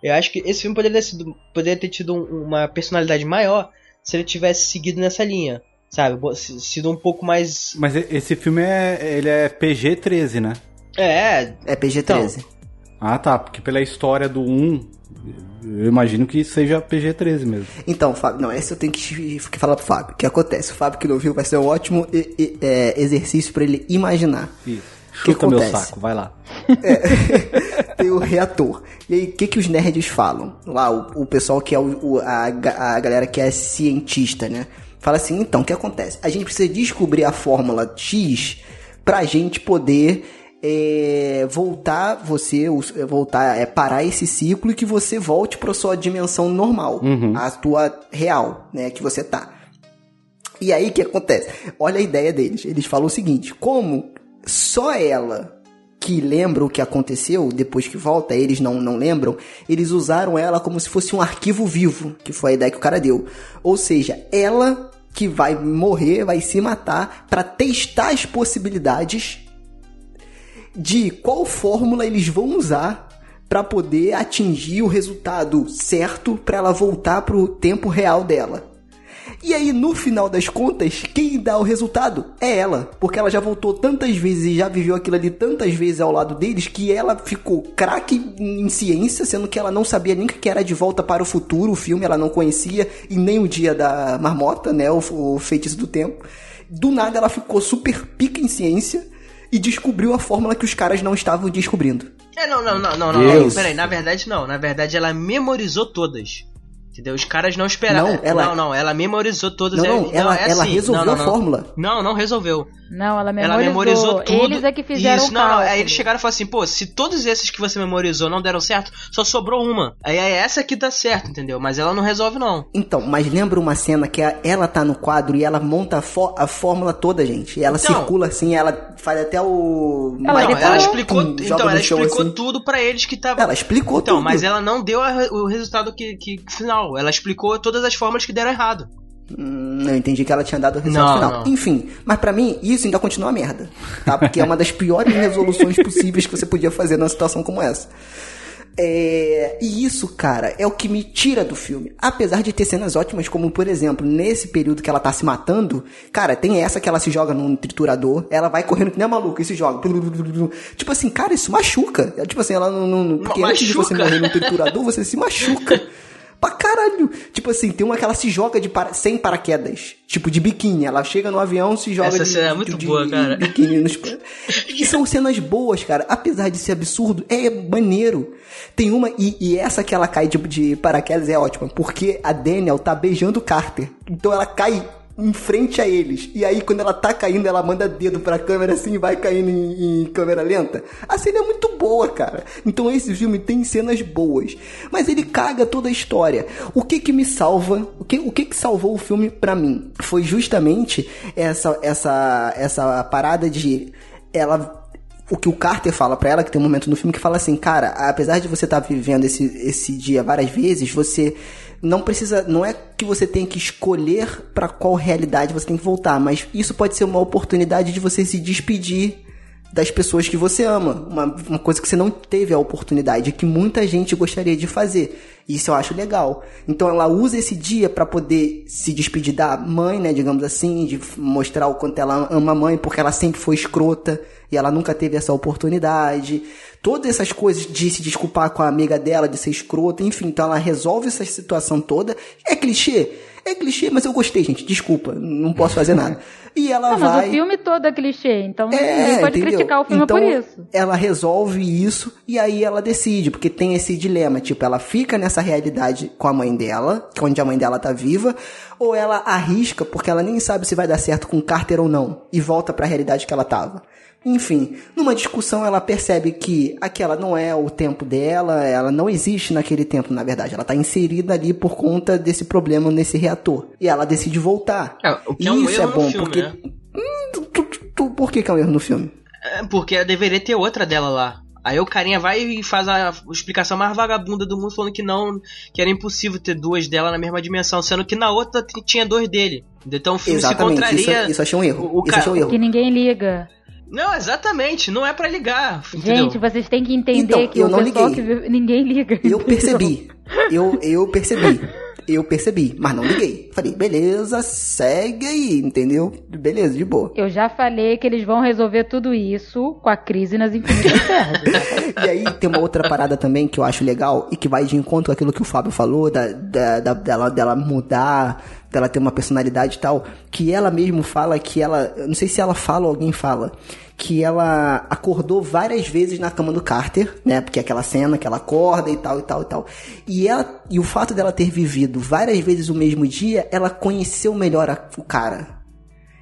Eu acho que esse filme poderia ter, sido, poderia ter tido um- uma personalidade maior se ele tivesse seguido nessa linha, sabe? Sido um pouco mais. Mas esse filme é, ele é PG-13, né? É, É PG-13. Ah, tá, porque pela história do 1, eu imagino que seja PG-13 mesmo. Então, Fábio, não, essa eu tenho que, que falar pro Fábio. O que acontece? O Fábio que não viu vai ser um ótimo e- e- é, exercício pra ele imaginar. Isso. Que Chuta meu acontece? saco, vai lá. Tem o reator. E aí, o que, que os nerds falam? Lá, o, o pessoal que é o, o- a, a galera que é cientista, né? Fala assim, então, o que acontece? A gente precisa descobrir a fórmula X pra gente poder é, voltar você, é, voltar, é, parar esse ciclo e que você volte pra sua dimensão normal, a tua real, né, que você tá. E aí o que acontece? Olha a ideia deles. Eles falam o seguinte: como só ela que lembra o que aconteceu depois que volta, eles não, não lembram, eles usaram ela como se fosse um arquivo vivo, que foi a ideia que o cara deu. Ou seja, ela que vai morrer, vai se matar para testar as possibilidades de qual fórmula eles vão usar para poder atingir o resultado certo para ela voltar pro tempo real dela. E aí, no final das contas, quem dá o resultado é ela. Porque ela já voltou tantas vezes e já viveu aquilo ali tantas vezes ao lado deles que ela ficou craque em ciência, sendo que ela não sabia nem o que era De Volta para o Futuro, o filme ela não conhecia, e nem o Dia da Marmota, né? O, o Feitiço do Tempo. Do nada ela ficou super pica em ciência e descobriu a fórmula que os caras não estavam descobrindo. É, não, não, não, não, não, não. Peraí, na verdade não. Na verdade ela memorizou todas. Entendeu? Os caras não esperavam. Não, ela- não, não, ela memorizou todas. Não, não, ela- é ela assim. resolveu Não, não, a não. fórmula. Não, não resolveu. Não, ela memorizou. Ela memorizou tudo. Eles é que fizeram Isso, o não, não. Aí eles chegaram e falaram assim, pô, se todos esses que você memorizou não deram certo, só sobrou uma. Aí é essa que dá certo, entendeu? Mas ela não resolve, não. Então, mas lembra uma cena que a- ela tá no quadro e ela monta a, fó- a fórmula toda, gente. E ela Então. circula assim, ela faz até o. Ela não, ela explicou, Pum, joga então, ela explicou assim. tudo pra eles que tava. Ela explicou Então, tudo. mas ela não deu a- o resultado que, que final. Ela explicou todas as fórmulas que deram errado. Hum, eu entendi que ela tinha dado o resultado Não, final. não. Enfim, mas pra mim, isso ainda continua merda. Tá? Porque é uma das piores resoluções possíveis que você podia fazer numa situação como essa. É, e isso, cara, é o que me tira do filme. Apesar de ter cenas ótimas, como por exemplo, nesse período que ela tá se matando, cara, tem essa que ela se joga num triturador, ela vai correndo que nem a maluca e se joga. Tipo assim, cara, isso machuca. É, Tipo assim, ela não. não porque antes de você Machuca? morrer num triturador, você se machuca. Pra caralho. Tipo assim, tem uma que ela se joga de para... sem paraquedas. Tipo de biquíni. Ela chega no avião se joga Essa de, cena é muito de boa, cara. biquíni nos... E são cenas boas, cara. Apesar de ser absurdo, é maneiro. Tem uma... E, e essa que ela cai de, de paraquedas é ótima. Porque a Daniel tá beijando o Carter. Então ela cai em frente a eles. E aí, quando ela tá caindo, ela manda dedo pra câmera assim e vai caindo em, em câmera lenta. A cena é muito boa, cara. Então esse filme tem cenas boas. Mas ele caga toda a história. O que que me salva? O que, o que que salvou o filme pra mim? Foi justamente essa, essa, essa parada de ela o que o Carter fala pra ela, que tem um momento no filme que fala assim, cara, apesar de você estar vivendo esse, esse dia várias vezes, você não precisa, não é que você tem que escolher pra qual realidade você tem que voltar, mas isso pode ser uma oportunidade de você se despedir das pessoas que você ama. Uma, uma coisa que você não teve a oportunidade, que muita gente gostaria de fazer. Isso eu acho legal. Então ela usa esse dia pra poder se despedir da mãe, né, digamos assim, de mostrar o quanto ela ama a mãe, porque ela sempre foi escrota e ela nunca teve essa oportunidade. Todas essas coisas de se desculpar com a amiga dela, de ser escrota, enfim, então ela resolve essa situação toda. É clichê? É clichê, mas eu gostei, gente. Desculpa, não posso fazer nada. E ela Não, mas vai. o filme todo é clichê, então É, pode entendeu? criticar o filme então, por isso. Ela resolve isso e aí ela decide, porque tem esse dilema, tipo, ela fica nessa realidade com a mãe dela, onde a mãe dela tá viva, ou ela arrisca porque ela nem sabe se vai dar certo com Carter ou não e volta pra realidade que ela tava. Enfim, numa discussão ela percebe que aquela não é o tempo dela, ela não existe naquele tempo, na verdade. Ela tá inserida ali por conta desse problema nesse reator. E ela decide voltar. É, o que é um Isso erro é bom, filme, porque. né? Hum, tu- tu- tu- por que, que é um erro no filme? É, porque deveria ter outra dela lá. Aí o carinha vai e faz a explicação mais vagabunda do mundo, falando que não, que era impossível ter duas dela na mesma dimensão, sendo que na outra tinha dois dele. Então o filme Exatamente, se isso, contraria. isso eu achei um erro. O- o isso achei um erro. Que ninguém liga. Não, exatamente, não é pra ligar. entendeu? Gente, vocês têm que entender Então, que eu o não pessoal liguei. que ninguém liga. Eu percebi. Eu, eu percebi. Eu percebi, mas não liguei. Falei, beleza, segue aí, entendeu? Beleza, de boa. Eu já falei que eles vão resolver tudo isso com a crise nas infinitas terras. E aí tem uma outra parada também que eu acho legal e que vai de encontro àquilo que o Fábio falou, da, da, da- dela, dela mudar, dela ter uma personalidade e tal, que ela mesmo fala que ela, eu não sei se ela fala ou alguém fala, que ela acordou várias vezes na cama do Carter, né? Porque é aquela cena que ela acorda e tal e tal e tal. E ela, e o fato dela ter vivido várias vezes o mesmo dia, ela conheceu melhor a- o cara.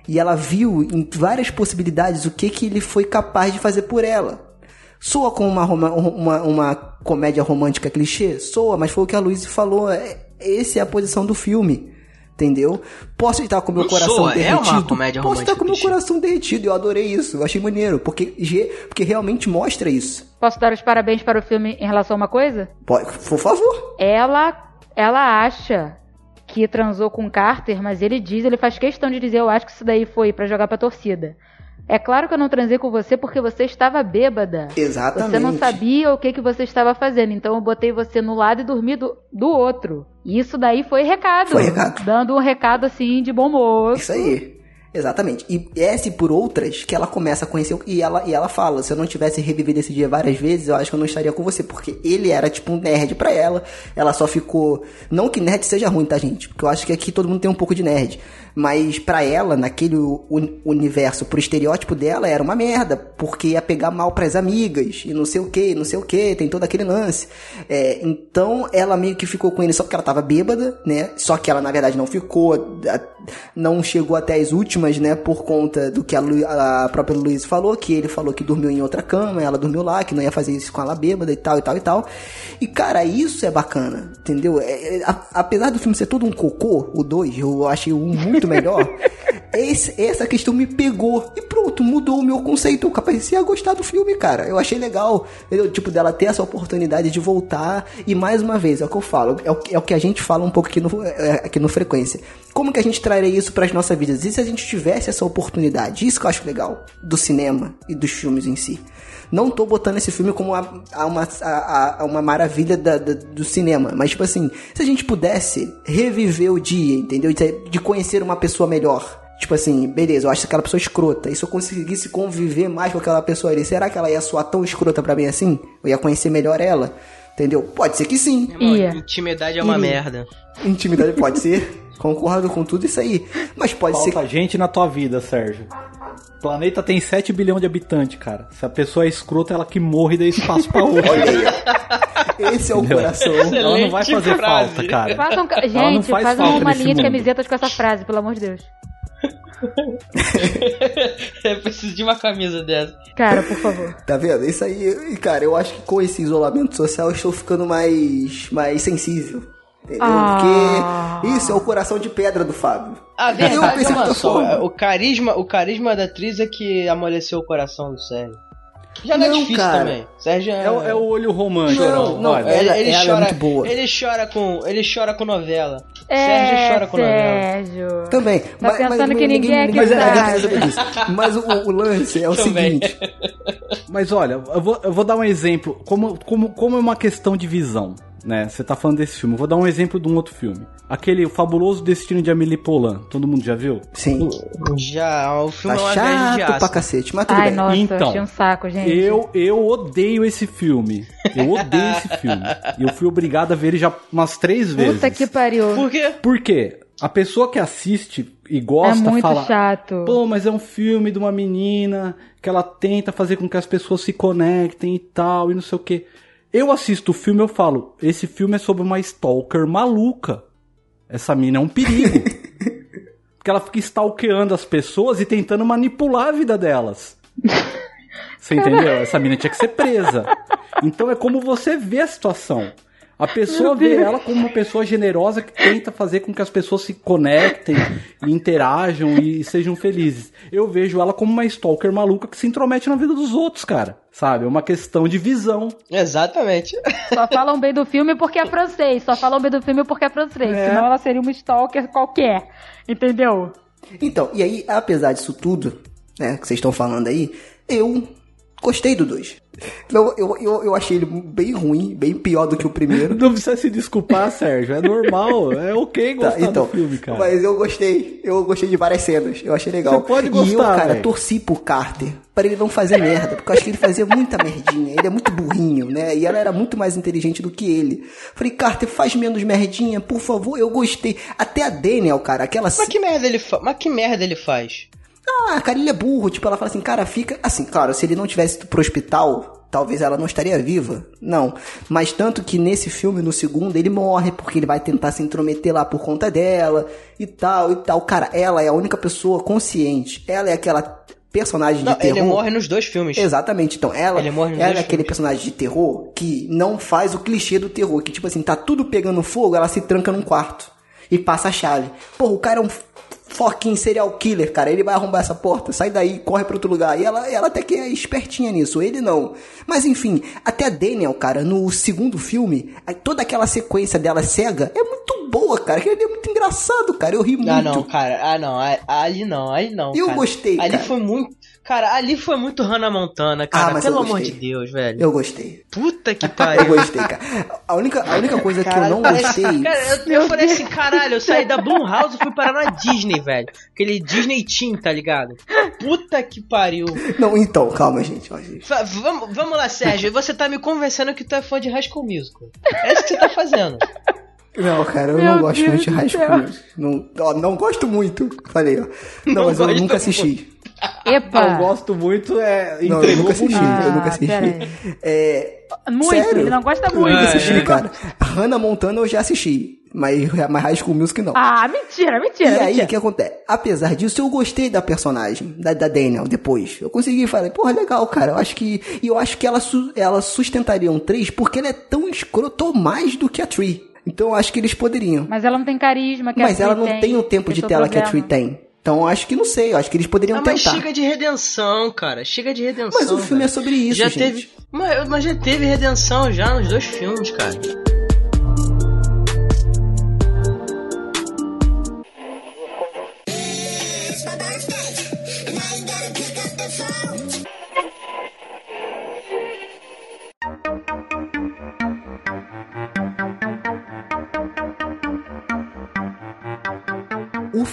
E ela viu em várias possibilidades o que que ele foi capaz de fazer por ela. Soa como uma, uma, uma comédia romântica clichê? Soa, mas foi o que a Luiz falou. É, essa é a posição do filme. Entendeu? Posso estar com meu Não coração soa, é uma derretido. comédia Posso estar com meu coração derretido. Eu adorei isso. Eu achei maneiro. Porque, porque realmente mostra isso. Posso dar os parabéns para o filme em relação a uma coisa? Pode, por favor. Ela, ela acha que transou com Carter, mas ele diz, ele faz questão de dizer, eu acho que isso daí foi pra jogar pra torcida. É claro que eu não transei com você porque você estava bêbada. Exatamente. Você não sabia o que, que você estava fazendo, então eu botei você no lado e dormi do, do outro. E isso daí foi recado. Foi recado. Dando um recado assim de bom moço. Isso aí. Exatamente. E essa e por outras que ela começa a conhecer. E ela, e ela fala: se eu não tivesse revivido esse dia várias vezes, eu acho que eu não estaria com você. Porque ele era tipo um nerd pra ela. Ela só ficou. Não que nerd seja ruim, tá, gente? Porque eu acho que aqui todo mundo tem um pouco de nerd. Mas pra ela, naquele uni- universo, pro estereótipo dela, era uma merda. Porque ia pegar mal pras amigas. E não sei o que, não sei o que. Tem todo aquele lance. É, então ela meio que ficou com ele só porque ela tava bêbada, né? Só que ela na verdade não ficou. Não chegou até as últimas, né? Por conta do que a, Lu- a própria Luiz falou. Que ele falou que dormiu em outra cama. Ela dormiu lá, que não ia fazer isso com ela bêbada e tal e tal e tal. E cara, isso é bacana, entendeu? É- é- a- apesar do filme ser todo um cocô, o 2, eu achei o 1 muito melhor. Esse- essa questão me pegou e pronto, mudou o meu conceito. Eu comecei a gostar do filme, cara. Eu achei legal, entendeu? tipo, dela ter essa oportunidade de voltar. E mais uma vez, é o que eu falo, é o, que- é o que a gente fala um pouco aqui no, é, aqui no Frequência. Como que a gente traria isso para as nossas vidas? E se a gente tivesse essa oportunidade? Isso que eu acho legal do cinema e dos filmes em si. Não tô botando esse filme como a, a uma, a, a uma maravilha da- da- do cinema, mas tipo assim, se a gente pudesse reviver o dia, entendeu? De, de conhecer uma pessoa melhor. Tipo assim, beleza, eu acho aquela pessoa escrota. E se eu conseguisse conviver mais com aquela pessoa ali, será que ela ia soar tão escrota pra mim assim? Eu ia conhecer melhor ela? Entendeu? Pode ser que sim. Irmão. Intimidade é uma Ia. merda. Intimidade pode ser. Concordo com tudo isso aí. Mas pode ser Falta gente na tua vida, Sérgio. O planeta tem 7 bilhões de habitantes, cara. Se a pessoa é escrota, ela que morre e dá espaço pra outra. Esse é o Entendeu? coração. Ela não vai Excelente fazer frase. falta, cara. Façam, gente, faz uma linha de camisetas com essa frase, pelo amor de Deus. Eu preciso de uma camisa dessa. Cara, por favor. Tá vendo? Isso aí, cara, eu acho que com esse isolamento social eu estou ficando mais, mais sensível. Entendeu? Ah. Porque isso é o coração de pedra do Fábio. A Eu verdade é uma dessa só. O carisma, o carisma da atriz é que amoleceu o coração do Sérgio. Já não, é Não, difícil cara. também. Sérgio É, o- é o olho romântico. Não, não, olha. ela- ele ela é chora, muito boa. Ele chora com, ele chora com novela. É, Sérgio chora com novela. Sérgio. Também. Tá pensando que ninguém é que mas, é, é, é mas o, o lance é o Também. seguinte. Mas olha, eu vou, eu vou dar um exemplo. Como, como, como é uma questão de visão, né? Você tá falando desse filme. Eu vou dar um exemplo de um outro filme. Aquele o Fabuloso Destino de Amélie Poulain. Todo mundo já viu? Sim. Já, o filme Tá é de chato aço. pra cacete, mas tudo Ai, bem. nossa, Então, achei um saco, gente. Eu, eu odeio esse filme. Eu odeio esse filme. E eu fui obrigado a ver ele já umas três vezes. Puta que pariu. Por quê? Por quê? A pessoa que assiste e É gosta muito fala. chato. Pô, mas é um filme de uma menina que ela tenta fazer com que as pessoas se conectem e tal, e não sei o quê. Eu assisto o filme e eu falo, esse filme é sobre uma stalker maluca. Essa mina é um perigo. Porque ela fica stalkeando as pessoas e tentando manipular a vida delas. Você entendeu? Essa mina tinha que ser presa. Então é como você vê a situação. A pessoa vê ela como uma pessoa generosa que tenta fazer com que as pessoas se conectem, e interajam e sejam felizes. Eu vejo ela como uma stalker maluca que se intromete na vida dos outros, cara. Sabe? É uma questão de visão. Exatamente. Só falam bem do filme porque é francês. Só falam bem do filme porque é francês. É. Senão ela seria uma stalker qualquer. Entendeu? Então, e aí, apesar disso tudo, né, que vocês estão falando aí, eu gostei do 2. Não, eu, eu, eu achei ele bem ruim, bem pior do que o primeiro. Não precisa se desculpar, Sérgio. É normal. É ok Tá, gostar então, do filme, cara. mas eu gostei, eu gostei de várias cenas, eu achei legal. Você pode e eu, gostar, cara, velho. torci pro Carter pra ele não fazer merda, porque eu acho que ele fazia muita merdinha, ele é muito burrinho, né? E ela era muito mais inteligente do que ele. Falei, Carter, faz menos merdinha, por favor, eu gostei. Até a Daniel, cara, aquela Mas que merda ele, fa... Mas que merda ele faz? Ah, cara, ele é burro. Tipo, ela fala assim, cara, fica. Assim, claro, se ele não tivesse ido pro hospital, talvez ela não estaria viva. Não. Mas tanto que nesse filme, no segundo, ele morre porque ele vai tentar se intrometer lá por conta dela e tal e tal. Cara, ela é a única pessoa consciente. Ela é aquela personagem Não, de terror. ele morre nos dois filmes. Exatamente, então ela, ela é aquele filmes. personagem de terror que não faz o clichê do terror, que tipo assim, tá tudo pegando fogo, ela se tranca num quarto e passa a chave. Porra, o cara é um fucking serial killer, cara, ele vai arrombar essa porta, sai daí, corre pra outro lugar. E ela, ela até que é espertinha nisso, ele não. Mas enfim, até a Daniel, cara, no segundo filme, toda aquela sequência dela cega é muito boa, cara, ali é muito engraçado, cara, eu ri muito. Ah, não, cara. Ah, não. Ali não, ali não. Eu cara. gostei, Ali cara. foi muito. Cara, ali foi muito Hannah Montana, cara. Ah, Pelo eu amor de Deus, velho. Eu gostei. Puta que Eu pariu. gostei, cara. A única, a única coisa que eu não parece- gostei. Cara, eu, eu falei assim, caralho, eu saí da Blumhouse e fui parar na Disney, velho. Aquele Disney Teen, tá ligado? Puta que pariu. Não, então, calma, gente. ó, gente. Fa- vamos, vamos lá, Sérgio. Você tá me convencendo que tu é fã de High School Musical. É isso que você tá fazendo. Não, cara, eu Meu não gosto Deus muito de High. School. Não, ó, não gosto muito. Falei, ó. Não, Não mas eu nunca muito. assisti. Epa! Eu gosto muito, é. Não, eu nunca assisti. bonito. eu nunca Ah, assisti. É, Muito, sério? ele não gosta Eu muito. nunca É, assisti, é. cara. Hannah Montana eu já assisti. Mas, mas High School Music não. Ah, mentira, mentira. E aí, mentira. o que acontece? Apesar disso, eu gostei da personagem, da, da Daniel, depois. Eu consegui, falei, porra, legal, cara. Eu acho que. E eu acho que ela, ela sustentaria um 3 porque ela é tão escrota ou mais do que a Tree. Então eu acho que eles poderiam. Mas ela não tem carisma que a Mas ela não tem, o tempo de tela que a Tree problema. tem. Então eu acho que não sei, eu acho que eles poderiam Ah, mas tentar. chega de redenção, cara. Chega de redenção. Mas o filme velho. é sobre isso, já gente. teve. Mas, mas já teve redenção já nos dois filmes, cara.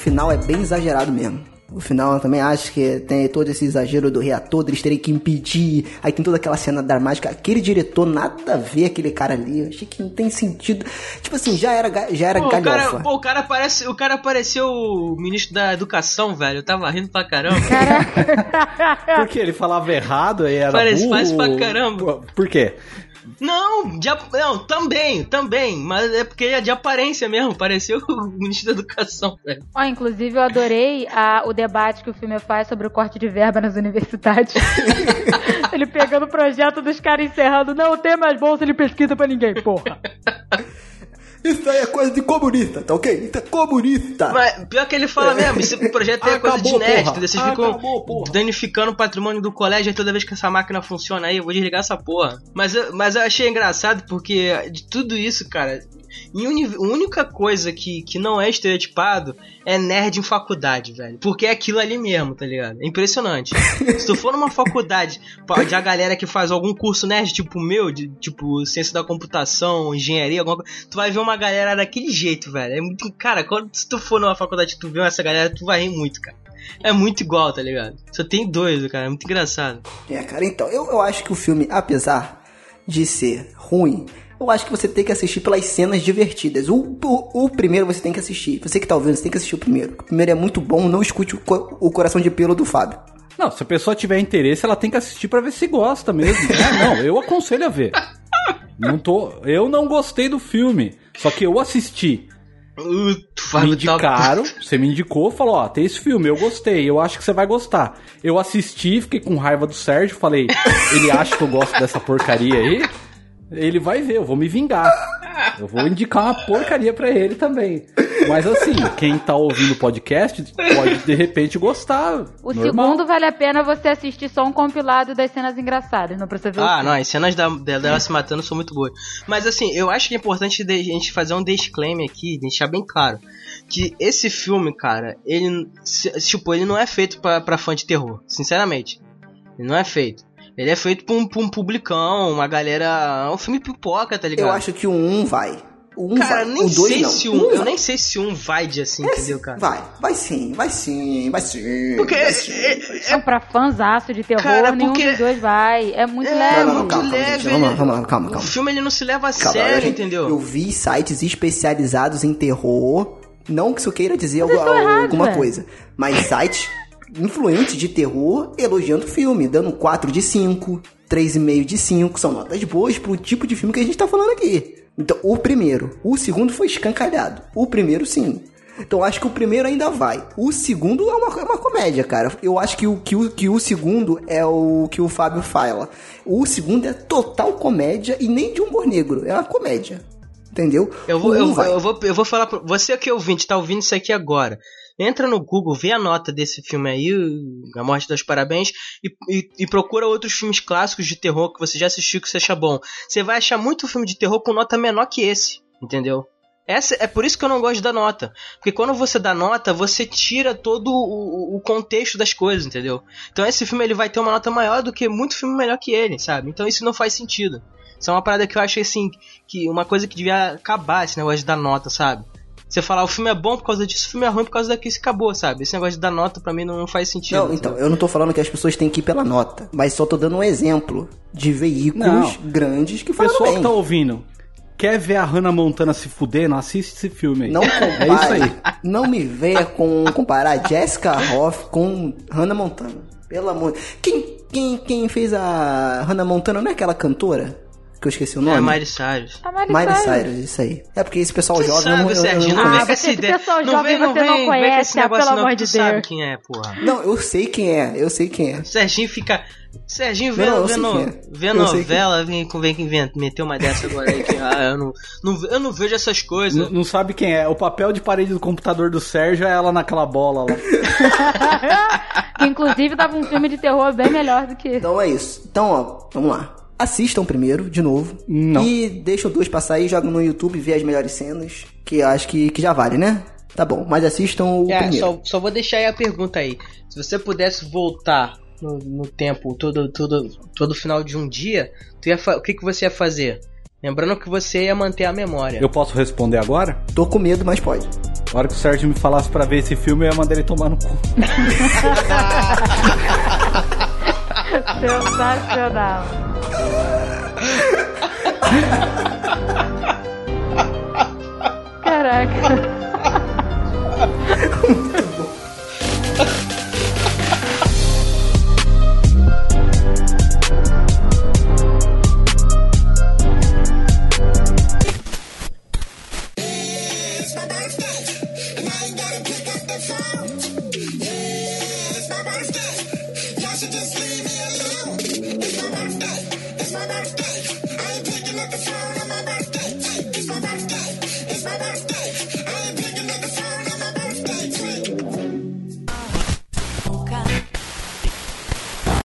Final é bem exagerado mesmo. O final eu também acho que tem todo esse exagero do reator, eles terem que impedir. Aí tem toda aquela cena dramática. Aquele diretor, nada a ver aquele cara ali. Eu achei que não tem sentido. Tipo assim, já era, já era Pô, o galhofa. cara, pô, o cara parece, o cara pareceu o ministro da educação, velho. Eu tava rindo pra caramba. Porque ele falava errado e era Parece- burro. faz pra caramba. Por quê? Não, de, não, também, também, mas é porque é de aparência mesmo, pareceu o ministro da educação, velho. Ó, inclusive, eu adorei a- o debate que o filme faz sobre o corte de verba nas universidades. ele pegando o projeto dos caras encerrando. Não tem mais bolsa de pesquisa pra ninguém, porra. Isso aí é coisa de comunista, tá ok? Isso é comunista. Mas pior que ele fala mesmo, esse projeto aí é coisa de nerd, porra. Vocês ficam Acabou, porra. danificando o patrimônio do colégio toda vez que essa máquina funciona aí, eu vou desligar essa porra. Mas eu, mas eu achei engraçado porque de tudo isso, cara, uni- a única coisa que, que não é estereotipado é nerd em faculdade, velho. Porque é aquilo ali mesmo, tá ligado? É impressionante. Se tu for numa faculdade de a galera que faz algum curso nerd, tipo o meu, de, tipo ciência da computação, engenharia, alguma coisa, tu vai ver uma galera daquele jeito, velho. É muito. Cara, quando se tu for numa faculdade que tu vê essa galera, tu vai rir muito, cara. É muito igual, tá ligado? Só tem dois, cara. É muito engraçado. É, cara, então, eu, eu acho que o filme, apesar de ser ruim, eu acho que você tem que assistir pelas cenas divertidas. O, o, o primeiro você tem que assistir. Você que tá ouvindo, você tem que assistir o primeiro. O primeiro é muito bom, não escute o, o coração de pelo do Fábio. Não, se a pessoa tiver interesse, ela tem que assistir pra ver se gosta mesmo. É, não, eu aconselho a ver. Não tô, eu não gostei do filme, só que eu assisti. Uh, Me tal- indicaram, você me indicou, falou, ó, tem esse filme, eu gostei, eu acho que você vai gostar. Eu assisti, fiquei com raiva do Sérgio, falei, ele acha que eu gosto dessa porcaria aí? Ele vai ver, eu vou me vingar. Eu vou indicar uma porcaria pra ele também. Mas assim, quem tá ouvindo o podcast pode de repente gostar. O normal. segundo vale a pena você assistir só um compilado das cenas engraçadas, não precisa ver Ah, não, as cenas da, dela se matando são muito boas. Mas assim, eu acho que é importante a gente fazer um disclaimer aqui, deixar bem claro. Que esse filme, cara, ele. Tipo, ele não é feito pra fã de terror, sinceramente. Ele não é feito. Ele é feito pra um, pra um publicão, uma galera. É um filme pipoca, tá ligado? Eu acho que o 1 vai. O 1 Cara, vai. nem o 2 sei não. se O um. um eu vai. nem sei se um vai de assim, entendeu, cara? Vai, vai sim, vai sim, vai sim. Porque vai é- sim. é- Não, pra fãzaço de terror, Cara, nenhum porque- dos dois vai. É muito É, leve. Não, não, não, muito calma, calma, leve, gente. Vamos lá, ele- vamos lá, calma, O calma. filme ele não se leva a Calma, sério, gente, entendeu? Eu vi sites especializados em terror. Não que isso queira dizer eles estão errados, alguma coisa. Mas sites influentes de terror elogiando o filme, dando 4 de 5, 3,5 de 5. São notas boas pro tipo de filme que a gente tá falando aqui. Então, o primeiro. O segundo foi escancalhado. O primeiro, sim. Então, acho que o primeiro ainda vai. O segundo é uma, é uma comédia, cara. Eu acho que o, que, o, que o segundo é o que o Fábio fala. O segundo é total comédia e nem de humor negro. É uma comédia. Entendeu? Eu vou, um eu, eu vou, eu vou falar pra você que é ouvinte, tá ouvindo isso aqui agora. Entra no Google, vê a nota desse filme aí, A Morte dos Parabéns, e, e- e procura outros filmes clássicos de terror que você já assistiu que você acha bom. Você vai achar muito filme de terror com nota menor que esse, entendeu? Essa, é por isso que eu não gosto dar nota. Porque quando você dá nota, você tira todo o, o- contexto das coisas, entendeu? Então esse filme ele vai ter uma nota maior do que muito filme melhor que ele, sabe? Então isso não faz sentido. Isso é uma parada que eu achei assim, que uma coisa que devia acabar esse negócio de dar nota, sabe? Você falar o filme é bom por causa disso, o filme é ruim por causa daquilo, isso acabou, sabe? Esse negócio de dar nota pra mim não faz sentido. Não, então, eu não tô falando que as pessoas têm que ir pela nota, mas só tô dando um exemplo de veículos Não. grandes que falam Pessoal bem. que tá ouvindo, quer ver a Hannah Montana se fuder, não assiste esse filme aí. Não É isso compare, aí. não me venha com comparar Jessica Hoff com Hannah Montana. Pelo amor. Quem quem quem fez a Hannah Montana não é aquela cantora que eu esqueci o nome? É Miley Cyrus. A Miley Miley Cyrus. Cyrus, isso aí. É porque esse pessoal Você jovem eu não, sabe, eu- eu Serginho, não não vem Ah, com essa você- esse pessoal não jovem vem, não você não vem, vem conhece, negócio pelo não, amor de sabe Deus. quem é, porra. Não, eu sei quem é, eu sei quem é. Serginho fica. Serginho vê, Não, eu vê, no- é. vê Eu sei novela, vem, com- vem que inventa, meteu uma dessa agora aí que ah, eu não, não, eu não vejo essas coisas. Não, não sabe quem é. O papel de parede do computador do Sérgio é ela naquela bola lá. Que inclusive dava um filme de terror bem melhor do que. Então é isso. Então, ó, vamos lá. Assistam primeiro, de novo. Não. E deixam dois passar aí, jogam no YouTube, vê as melhores cenas. Que eu acho que, que já vale, né? Tá bom, mas assistam o É, primeiro. só, só vou deixar aí a pergunta aí. Se você pudesse voltar no, no tempo todo, todo, todo final de um dia, tu ia o que, que você ia fazer? Lembrando que você ia manter a memória. Eu posso responder agora? Tô com medo, mas pode. Na hora que o Sérgio me falasse pra ver esse filme, eu ia mandar ele tomar no cu. Sensacional. Caraca.